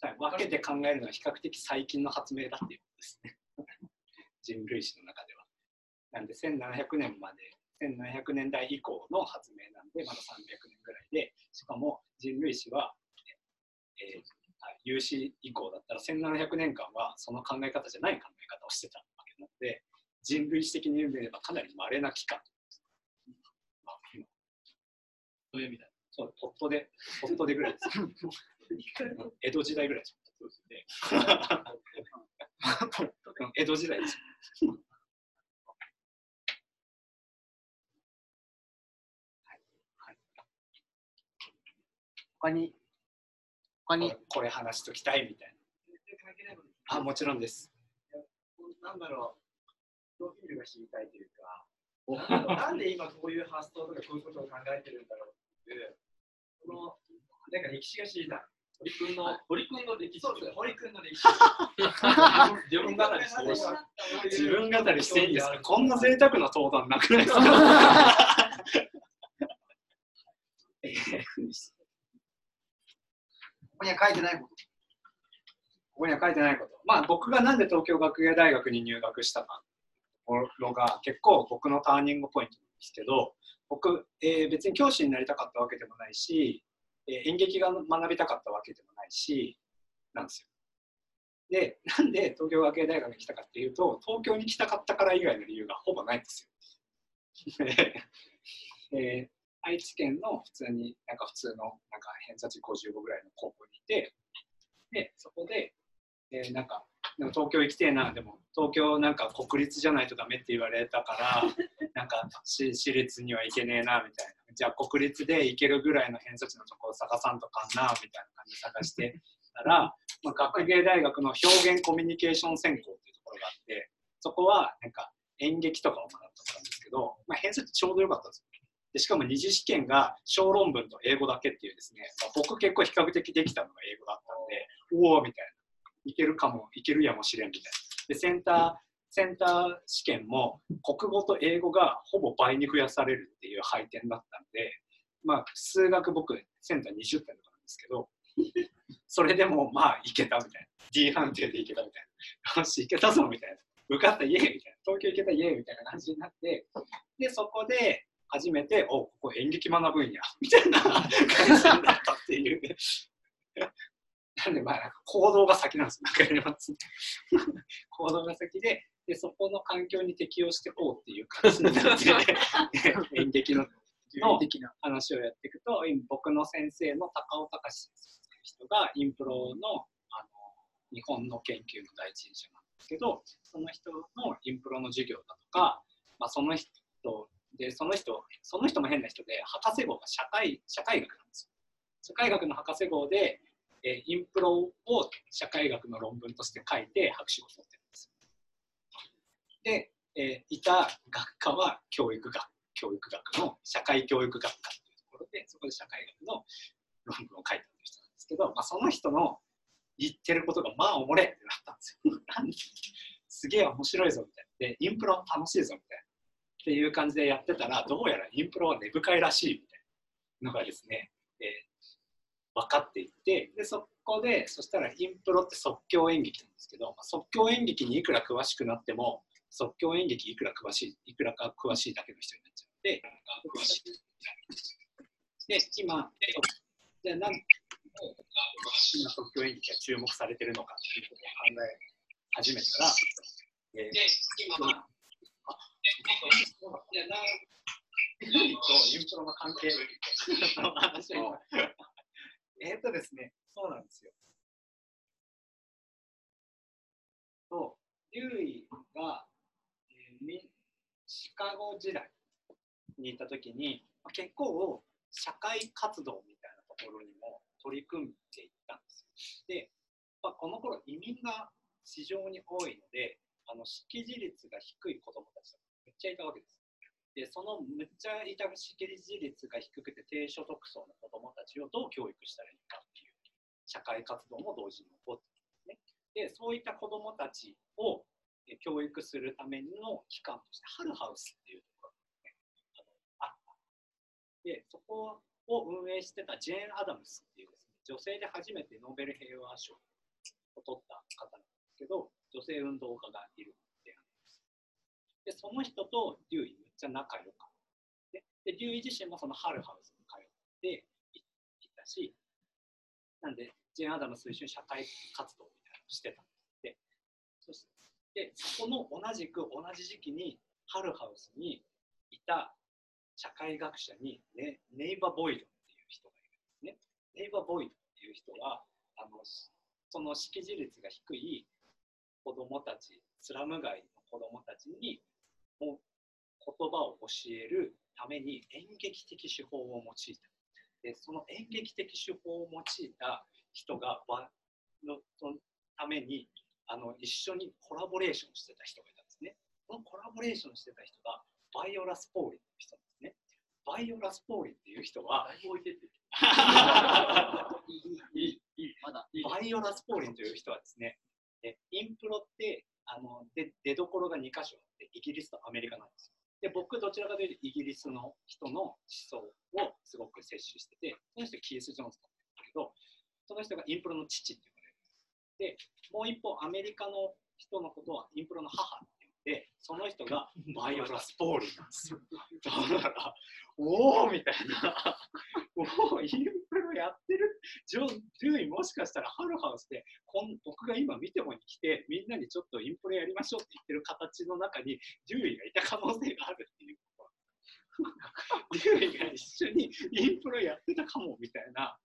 分けて考えるのは比較的最近の発明だっていうことですね。人類史の中では。なんで1700年まで、1700年代以降の発明なんで、まだ300年ぐらいで、しかも人類史は、えーはい有史以降だったら1700年間はその考え方じゃない考え方をしてたわけなので、人類史的に見ればかなり稀な期間。そういう意味だ。そう、ポットで、ポットでぐらいです。江戸時代ぐらいです。そうですね。うん江戸時代です。他に、他に、これ話しときたいみたいな。あ、もちろんです。なんだろう、プロフィールが知りたいというか、なんで今こういう発想とかこういうことを考えてるんだろうっていう、その、なんか歴史が知りたい。堀君の、堀君の歴史そうです、堀君の歴史。自分語りしてほしい。自分語りしていいですか？こんな贅沢な登壇なくないですか？ここには書いてないこと。ここには書いてないこと。まあ僕がなんで東京学芸大学に入学したかところが結構僕のターニングポイントなんですけど、僕、えー別に教師になりたかったわけでもないし、えー演劇が学びたかったわけでもないし、なんですよ。で、なんで東京学芸大学に来たかっていうと、東京に来たかったから以外の理由がほぼないんですよ。でえー愛知県の普通に、なんか普通のなんか偏差値55ぐらいの高校にいて、で、そこで、えーなんか、でも東京行きてえな、でも東京なんか国立じゃないとダメって言われたから、なんかし私立には行けねえな、みたいな。じゃあ国立で行けるぐらいの偏差値のところを探さんとかんな、みたいな感じで探してたら、まあ、学芸大学の表現コミュニケーション専攻っていうところがあって、そこはなんか演劇とかを学ったんですけど、まあ、偏差値ちょうどよかったんですよ。でしかも二次試験が小論文と英語だけっていうですね、まあ僕結構比較的できたのが英語だったんで、おおみたいな。いけるかも、いけるやもしれんみたいな。で、センター、センター試験も国語と英語がほぼ倍に増やされるっていう配点だったんで、まあ、数学僕、センター20点とかなんですけど、それでもまあいけたみたいな。D 判定でいけたみたいな。よし、いけたぞみたいな。受かったイエーイみたいな。東京行けたイエーイみたいな感じになって、で、そこで初めて、おここ演劇学ぶんや、みたいな感じになったっていう。なんでまあ、なんか行動が先なんですよ。わかります 行動が先でで、そこの環境に適応していこうっていう感じになって、演劇のの。話をやっていくと、今僕の先生の高尾隆先生っていう人がインプロのあの日本の研究の第一人者なんですけどその人のインプロの授業だとか、まあ、その人でその人その人も変な人で博士号が社会社会学なんですよ。社会学の博士号で、えインプロを社会学の論文として書いて博士を取ってるんです。で、えいた学科は教育学教育学の社会教育学科というところでそこで社会学の論文を書いた人なんですけど、まあ、その人の言ってることがまあおもれってなったんですよ。すげえ面白いぞみたいな。で、インプロ楽しいぞみたいな。っていう感じでやってたら、どうやらインプロは根深いらしいみたいなのがですね、え、分かっていってで、そこで、そしたらインプロって即興演劇なんですけど、即興演劇にいくら詳しくなっても、即興演劇いくら詳しい、いくらか詳しいだけの人になっちゃうので、詳しい。で、今、じゃあなん今即興演劇が注目されてるのかっていうことを考え始めたら、えー、今、ルイとインプロの関係？の話をえっとですね、そうなんですよ。と、リュウイが、えー、シカゴ時代にいたときに、結構社会活動みたいなところにも取り組んでいったんですよ。で、まあ、この頃移民が非常に多いので、あの識字率が低い子どもたちがめっちゃいたわけです。で、そのむっちゃいた識字率が低くて低所得層の子どもたちをどう教育したらいいかっていう社会活動も同時に起こってですね。で、そういった子どもたちを教育するための機関として、ハルハウスっていうところが、ね、あった。で、そこを運営してたジェーン・アダムスっていうですね、女性で初めてノーベル平和賞を取った方なんですけど、女性運動家がいるで、その人とデューイちゃ仲良かった。で、でデューイ自身もそのハルハウスに通っていったし、なんで、ジェン・アダムスと一緒に社会活動みたいなのをしてたんでそしてそこの同じく同じ時期にハルハウスにいた社会学者にネネイバー・ボイドっていう人がいるんですね。ネイバー・ボイドっていう人はあのその識字率が低い子どもたちスラム街の子どもたちにも言葉を教えるために演劇的手法を用いた。でその演劇的手法を用いた人がのためにあの一緒にコラボレーションしてた人がいたんですね。このコラボレーションしてた人がバイオラ・スポーリンっていう人ですね。バイオラ・スポーリンっていう人は、バイオラ・スポーリンという人はですね、インプロってあので出どころが2箇所あってイギリスとアメリカなんですよ。で僕どちらかというとイギリスの人の思想をすごく摂取しててその人キース・ジョンソンなんだけどその人がインプロの父って言われるで。もう一方アメリカの人のことはインプロの母って言ってその人がバイオラ・スポーリンなんですよ。だからおおみたいなおおインプロやってるジョン・デューイもしかしたらハルハウスでこん僕が今見てもに来てみんなにちょっとインプロやりましょうって言ってる形の中にジュイがいた可能性があるっていうジューイが一緒にインプロやってたかもみたいな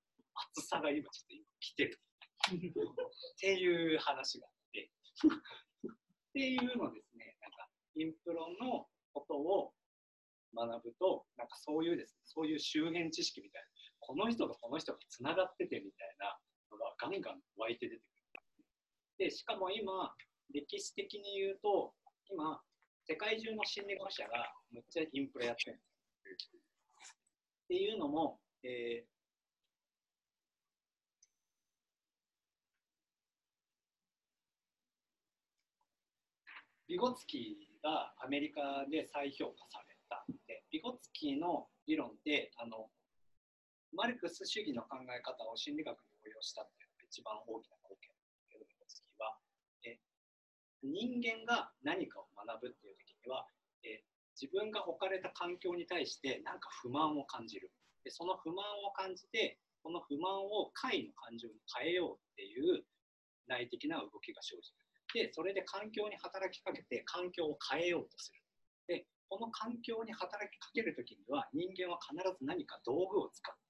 熱さが今ちょっと今来てるっていう話があって。っていうのですねなんかインプロのことを学ぶとなんかそういうですねそういう周辺知識みたいなこの人とこの人がつながっててみたいなのがガンガン湧いて出てくる。で、しかも今、歴史的に言うと、今、世界中の心理学者がむっちゃインプレやってる。っていうのも、えー、ビゴツキーがアメリカで再評価されたで、ビゴツキーの理論ってあのマルクス主義の考え方を心理学に応用したっていうのが一番大きな貢献だけど次はえ人間が何かを学ぶっていう時にはえ自分が置かれた環境に対して何か不満を感じる。でその不満を感じてこの不満を解の感情に変えようっていう内的な動きが生じる。でそれで環境に働きかけて環境を変えようとする。でこの環境に働きかけるときには人間は必ず何か道具を使って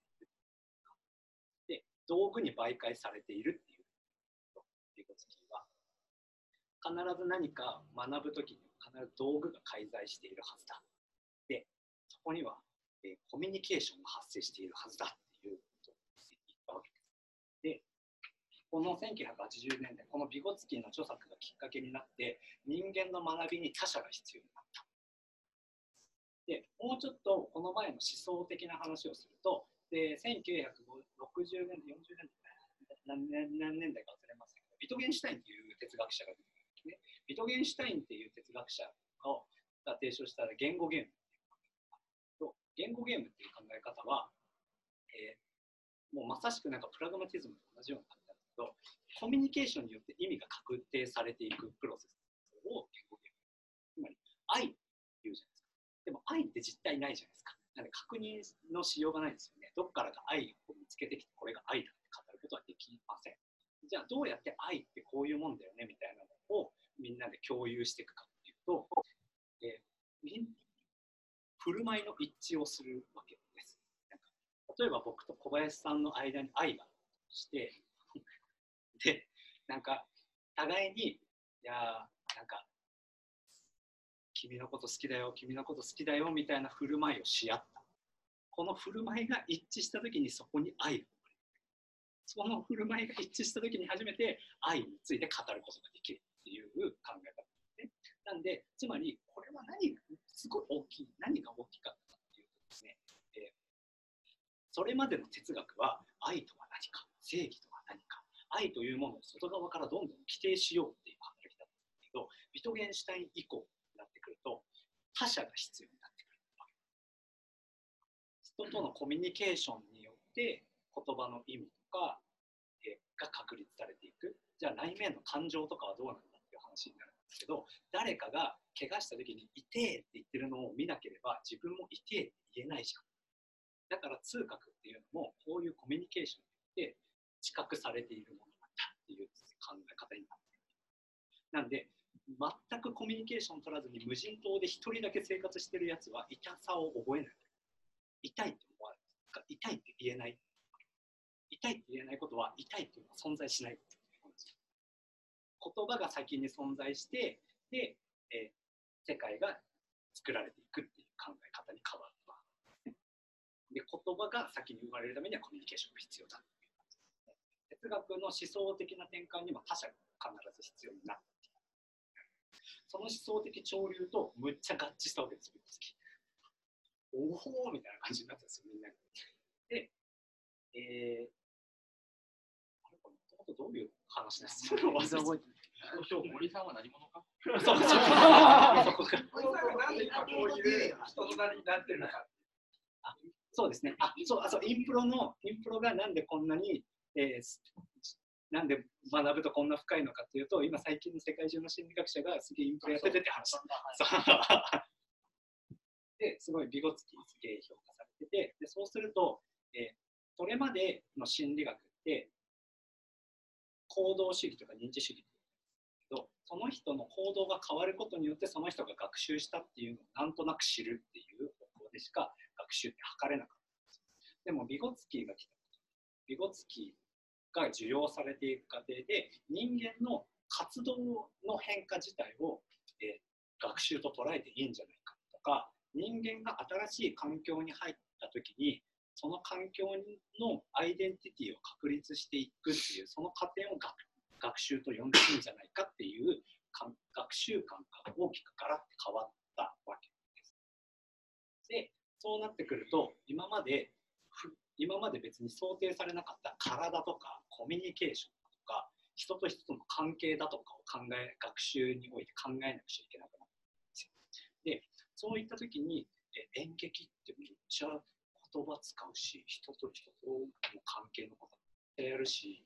道具に媒介されているっていうリゴツキーは必ず何か学ぶときに必ず道具が介在しているはずだ。で、そこには、えー、コミュニケーションが発生しているはずだっていうことを言ったわけです。で、この1980年代、このビゴツキーの著作がきっかけになって、人間の学びに他者が必要になった。で、もうちょっとこの前の思想的な話をすると、で1960年代、40年代、何年何年代か忘れますけど、ビトゲンシュタインという哲学者が出てきますね。ビトゲンシュタインっていう哲学者が提唱した言語ゲーム言語ゲームっていう考え方は、えー、もうまさしくなんかプラグマティズムと同じような感じなんですけど、コミュニケーションによって意味が確定されていくプロセスを言語ゲーム。つまり、愛って言うじゃないですか。でも愛って実体ないじゃないですか。なんで確認のしようがないですよね。どっからか愛を見つけてきて、これが愛だって語ることはできません。じゃあどうやって愛ってこういうもんだよねみたいなのをみんなで共有していくかっていうと、えー、振る舞いの一致をするわけです。なんか例えば僕と小林さんの間に愛がして でなんか互いにいやなんか君のこと好きだよ君のこと好きだよみたいな振る舞いをし合っこの振る舞いが一致した時にそこに愛がその振る舞いが一致した時に初めて愛について語ることができるっていう考え方ですね。なんでつまりこれは何がすごい大きい何が大きかったかっていうとですね、えー、それまでの哲学は愛とは何か正義とは何か愛というものを外側からどんどん規定しようっていう働きだったんですけどビトゲンシュタイン以降になってくると他者が必要になってくる。人とのコミュニケーションによって言葉の意味とか、えが確立されていく。じゃあ内面の感情とかはどうなんだっていう話になるんですけど誰かが怪我した時に「痛え」って言ってるのを見なければ自分も「痛え」って言えないじゃん。だから通覚っていうのもこういうコミュニケーションによって知覚されているものなんだっていう考え方になっている。なんで全くコミュニケーション取らずに無人島で1人だけ生活してるやつは痛さを覚えない。痛いって思わない。痛いって言えない。痛いって言えないことは痛いっていうのは存在しない言葉が先に存在してで、えー、世界が作られていくっていう考え方に変わった。で言葉が先に生まれるためにはコミュニケーションが必要だ。哲学の思想的な転換にも他者が必ず必要になってその思想的潮流とむっちゃ合致したわけです、おおみたいな感じになったんですよ、みんなで、えー、あれ、これ、もともとどういう話ですか森さんは何者かそうそう。ういう人となりになってるのか。あそうですね。あそうあそうインプロのインプロがなんでこんなに、えー、なんで学ぶとこんな深いのかっていうと今最近の世界中の心理学者がすげえインプレやっててって話で すごいビゴツキーすげえ評価されててでそうすると、えー、それまでの心理学って行動主義とか認知主義けどその人の行動が変わることによってその人が学習したっていうのをなんとなく知るっていう方向でしか学習って測れなかったんですでもビゴツキーが来たビゴツキーが受容されていく過程で人間の活動の変化自体を、えー、学習と捉えていいんじゃないかとか人間が新しい環境に入った時にその環境のアイデンティティを確立していくっていうその過程を学学習と呼んでいいんじゃないかっていう学習観が大きくガラッと変わったわけです。でそうなってくると今まで今まで別に想定されなかった体とかコミュニケーションとか人と人との関係だとかを考え学習において考えなくちゃいけなくなったんですよ。でそういった時にえ演劇ってめっちゃ言葉使うし人と人との関係のことやるし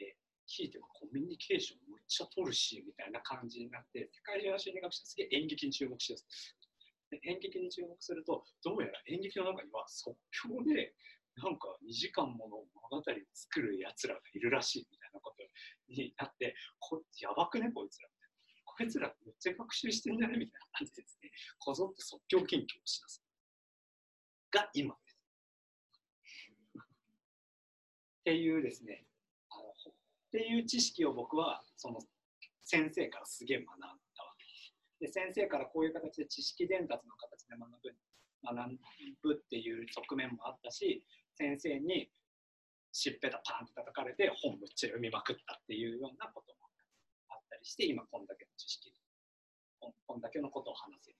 えひいてはコミュニケーションめっちゃ取るしみたいな感じになって世界中の心理学者すげえ演劇に注目してる演劇に注目するとどうやら演劇の中には即興でなんか2時間もの物語を作るやつらがいるらしいみたいなことになって、こやばくね、こいつら。こいつらめっちゃ学習してんじゃねみたいな感じですね、こぞって即興研究をしだす。が今です。っていうですね、あのっていう知識を僕はその先生からすげえ学んだわけで先生からこういう形で知識伝達の形で学ぶ学ぶっていう側面もあったし先生にしっぺたパンって叩かれて本むっちゃ読みまくったっていうようなことったりして今こんだけの知識こんこんだけのことを話せる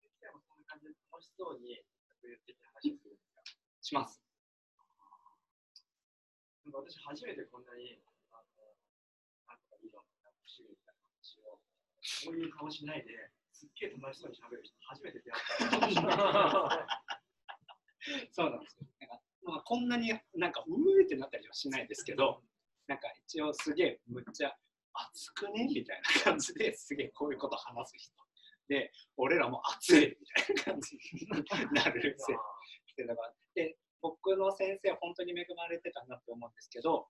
先生もそんな感じで楽しそうに言ってて話をするんですか？しますなんか私初めてこんなにあのなんとか理論なんか種類みたいな話をこういう顔しないですっげえ楽しそうに喋る人初めて出会った。そうなんですよ。なんかまあ、こんなになんかうーってなったりはしないですけど、なんか一応すげえむっちゃ熱くね？みたいな感じですげえこういうこと話す人。で、俺らも熱いみたいな感じになるせいだからで、僕の先生本当に恵まれてたなって思うんですけど、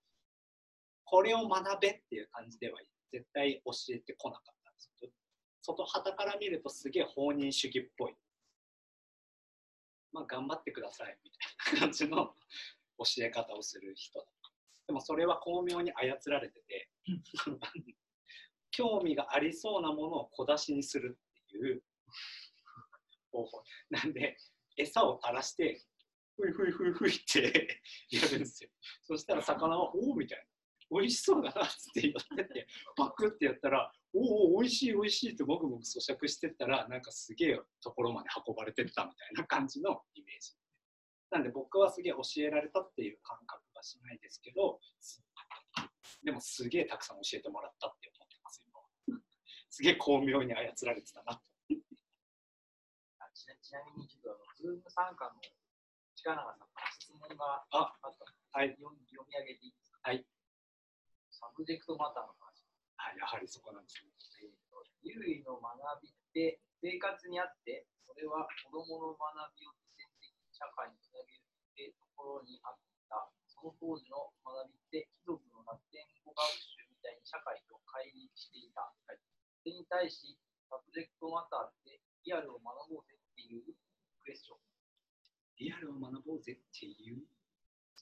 これを学べっていう感じでは絶対教えてこなかったんですけど、外旗から見るとすげえ放任主義っぽい。まあ、頑張ってくださいみたいな感じの教え方をする人でもそれは巧妙に操られてて興味がありそうなものを小出しにするっていう方法。なんで餌を垂らしてふいふいふいふいってやるんですよ。そしたら魚は「おお」みたいな「美味しそうだな」って言っててパクってやったら「おお美味しい美味しい」ってもぐもぐ咀嚼してったらなんかすげえところまで運ばれてったみたいな感じのイメージ。なんで僕はすげえ教えられたっていう感覚はしないですけどでもすげえたくさん教えてもらったって思ってます今すげえ巧妙に操られてたなちなちなみにちょっとズーム参加の近永さんから質問がああったはい。読み読み上げていいですか？はい。 subject matter の話。あやはりそこなんですね。えーとデューイの学びって生活にあって、それは子供の学びを実践的に社会につなげるってところにあった。その当時の学びって貴族のラテン語学習みたいに社会と乖離していた。それに対し、 subject matter ってリアルを学ぼうぜっていうクエスチョン。リアルを学ぼうぜっていう？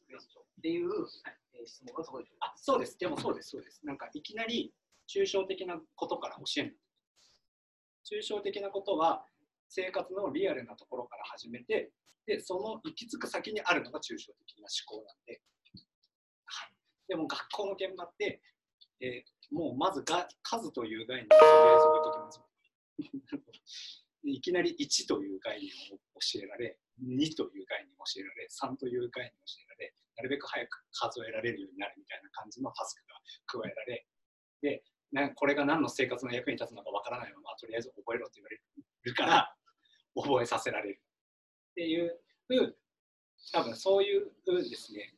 クエスチョンっていう、えー質問がそこでしょあそうですでもそうですそうですなんかいきなり抽象的なことから教える抽象的なことは生活のリアルなところから始めてでその行き着く先にあるのが抽象的な思考なんで、はい、でも学校の現場って、えーもうまずが数という概念をとりあえず置いときますいきなり1という概念を教えられ2という概念を教えられ3という概念を教えられなるべく早く数えられるようになるみたいな感じのタスクが加えられでなこれが何の生活の役に立つのかわからないままとりあえず覚えろって言われるから覚えさせられる。っていう多分そういうですね、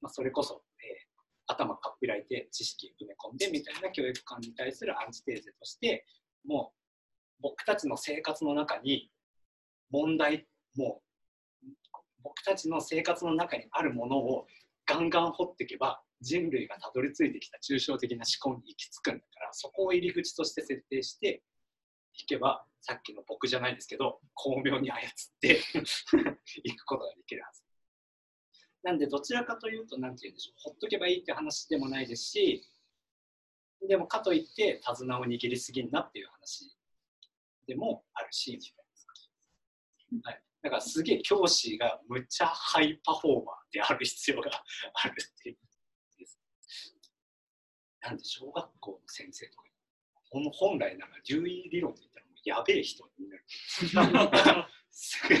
まあ、それこそ、えー頭かっぴらいて知識埋め込んでみたいな教育観に対するアンチテーゼとしてもう僕たちの生活の中に問題もう僕たちの生活の中にあるものをガンガン掘っていけば人類がたどり着いてきた抽象的な思考に行き着くんだからそこを入り口として設定していけばさっきの僕じゃないですけど巧妙に操って いくことができるはず。なんでどちらかというと何て言うんでしょうほっとけばいいって話でもないですしでもかといって手綱を握りすぎんなっていう話でもあるし、はい、だからすげえ教師がむっちゃハイパフォーマーである必要があるっていうです。なんで小学校の先生とかほん本来なら留意理論で言ったらもうやべえ人になる。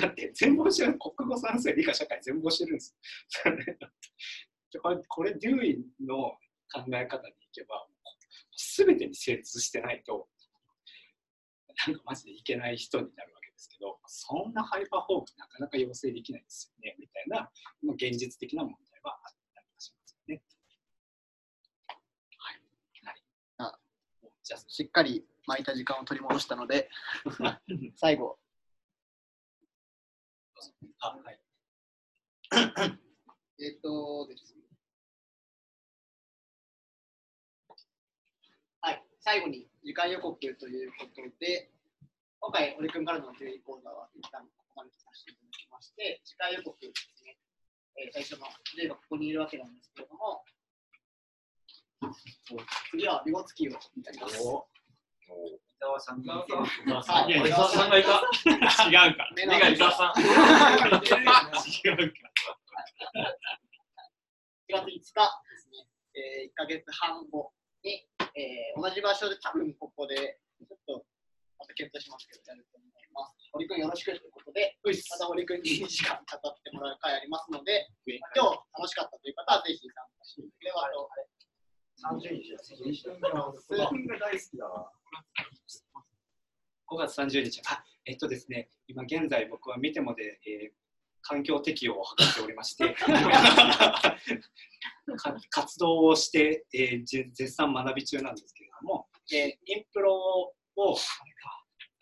だって全貌してる国語算数理科社会全貌してるんですよ。これこれデューイの考え方にいけば全てに精通してないとなんかマジでいけない人になるわけですけどそんなハイパーフォームなかなか要請できないですよねみたいなまあ現実的な問題はあったりしますよね。はい。はい、あじゃあしっかり巻いた時間を取り戻したので、最後、あはい。えっとですね。はい、最後に時間予告ということで、今回、堀君からの注意講座は一旦ここまでとさせていただきまして、次回予告ですね、えー最初の例がここにいるわけなんですけれども、次はビゴツキーをやります。伊沢さんがいた。違うか。目目が伊沢さん。違うか。4月5日ですね、えー、1ヶ月半後に、えー同じ場所で多分ここで、ちょっとまた検討しますけど、やると思います。堀君よろしくということで、また堀君に2時間語ってもらう会ありますので、まあ今日楽しかったという方はぜひ参加してくれればと。30日です。数分が大好きだわ。5月30日、あえっとですね、今現在僕は見てもで、えー環境適用を図っておりまして、活動をして、えー絶賛学び中なんですけれども、えーインプロを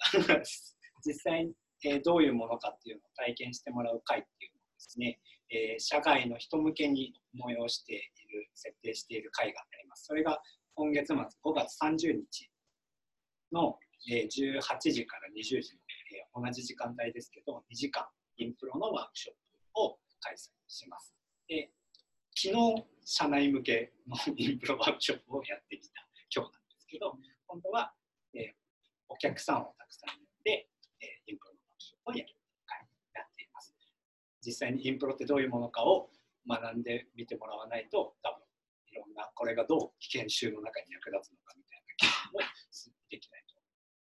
実際に、えーどういうものかっていうのを体験してもらう会っていうのをですね、えー社外の人向けに催している、設定している会があります。それが今月末5月30日の、18時から20時の、同じ時間帯ですけど、2時間インプロのワークショップを開催します。で昨日、社内向けの インプロワークショップをやってきた今日なんですけど、今度は、えーお客さんをたくさん呼んで、えーインプロのワークショップをやる会やっています。実際にインプロってどういうものかを学んでみてもらわないと、多分いろんな、これがどう研修の中に役立つのかみたいな経験もできないと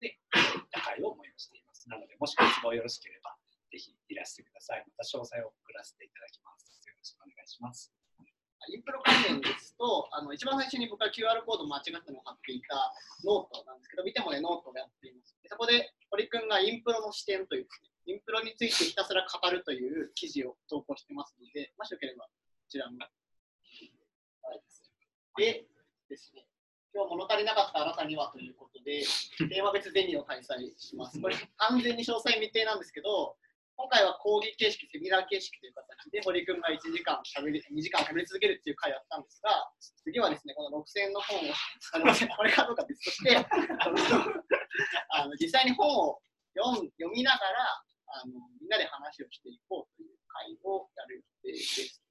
で、そういった会を催しています。なので、もしご都合よろしければ、ぜひいらしてください。また詳細を送らせていただきます。よろしくお願いします。インプロ関連ですと、あの一番最初に僕が QR コード間違ったのを貼っていたノートなんですけど、見てもね、ノートをやっています。でそこで堀君がインプロの視点というですね、インプロについてひたすら語るという記事を投稿してますので、もしよければこちらも。はいでですね、今日物足りなかったあなたにはということで、テーマ別ゼミを開催します。これ、完全に詳細未定なんですけど、今回は講義形式、セミナー形式という形で、堀君が1時間しゃべり、2時間しゃべり続けるっていう回をやったんですが、次はですね、この6000円の本を、あの これかどうか別として、あの実際に本を読ん読みながらあの、みんなで話をしていこうという会をやる予定です。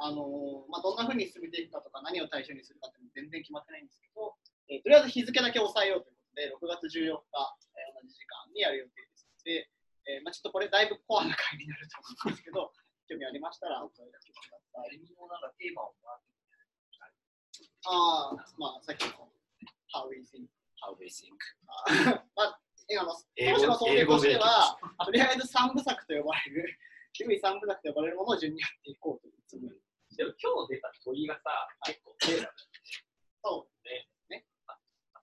はいあのまあ、どんなふうに進めていくかとか、何を対象にするかっていうのは全然決まってないんですけど、えーとりあえず日付だけ押さえようということで、6月14日、えー同じ時間にやる予定ですので、えーまあ、ちょっとこれだいぶコアな会になると思うんですけど、興味ありましたらお声掛けください。ああ、まあ、さっきの How we think How we think. まあ、の当初の想定としては、とりあえず三部作と呼ばれる、古い三部作と呼ばれるものを順にやっていこうというつもり。でも今日出た問いがさ、結構テーマだそうね。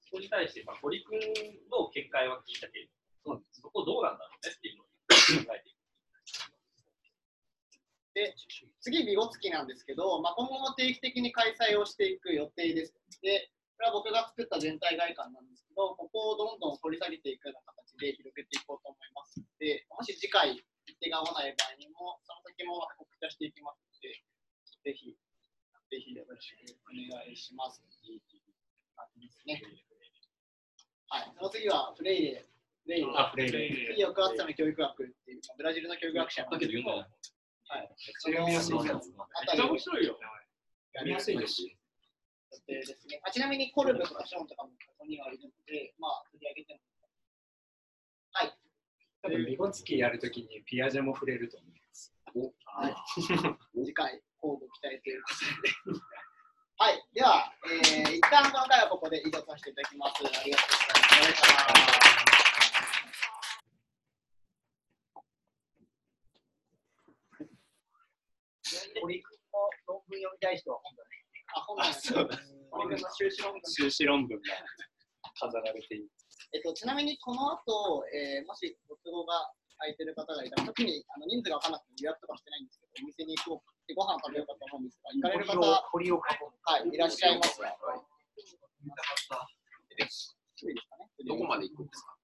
そこに対して、まあ、堀君の見解は聞いたけど、そこどうなんだろうねっていうのを考えていく。で、次、ビゴツキなんですけど、まあ、今後も定期的に開催をしていく予定です。で、これは僕が作った全体外観なんですけど、ここをどんどん掘り下げていくような形で広げていこうと思いますので、もし次回、日程が合わない場合にも、その先も告知していきますので、ぜひ、ぜひよろしくお願いします。ね。はい、その次はフレイレ。フレイレ。あ、フレイレ。いい抑圧者の教育学っていう、ブラジルの教育学者だけど読んだよ。はい。読みやすいやつ。めっちゃ面白いよ。読みやすいですし。ですね。あちなみにコルブとかショーンとかもここにはいるので、まあ、取り上げても。はい。多分、ビゴツキやるときにピアジェも触れると思います。はい、次回、期待ということで。はい。では、えー、一旦この回はここで移動させていただきます。ありがとうございます。堀君の論文読みたい人は本だね。あ、本なんですね。堀君の修士論文。修士論文が飾られている。えっと、ちなみにこの後、えー、もしご都合が空いてる方がいたら、特にあの人数が分からなくて予約とかしてないんですけど、お店に行こうか、ご飯食べようかと思うんですが、行かれる方、は。い、いらっしゃいますか。見たかった。どこまで行くんですか？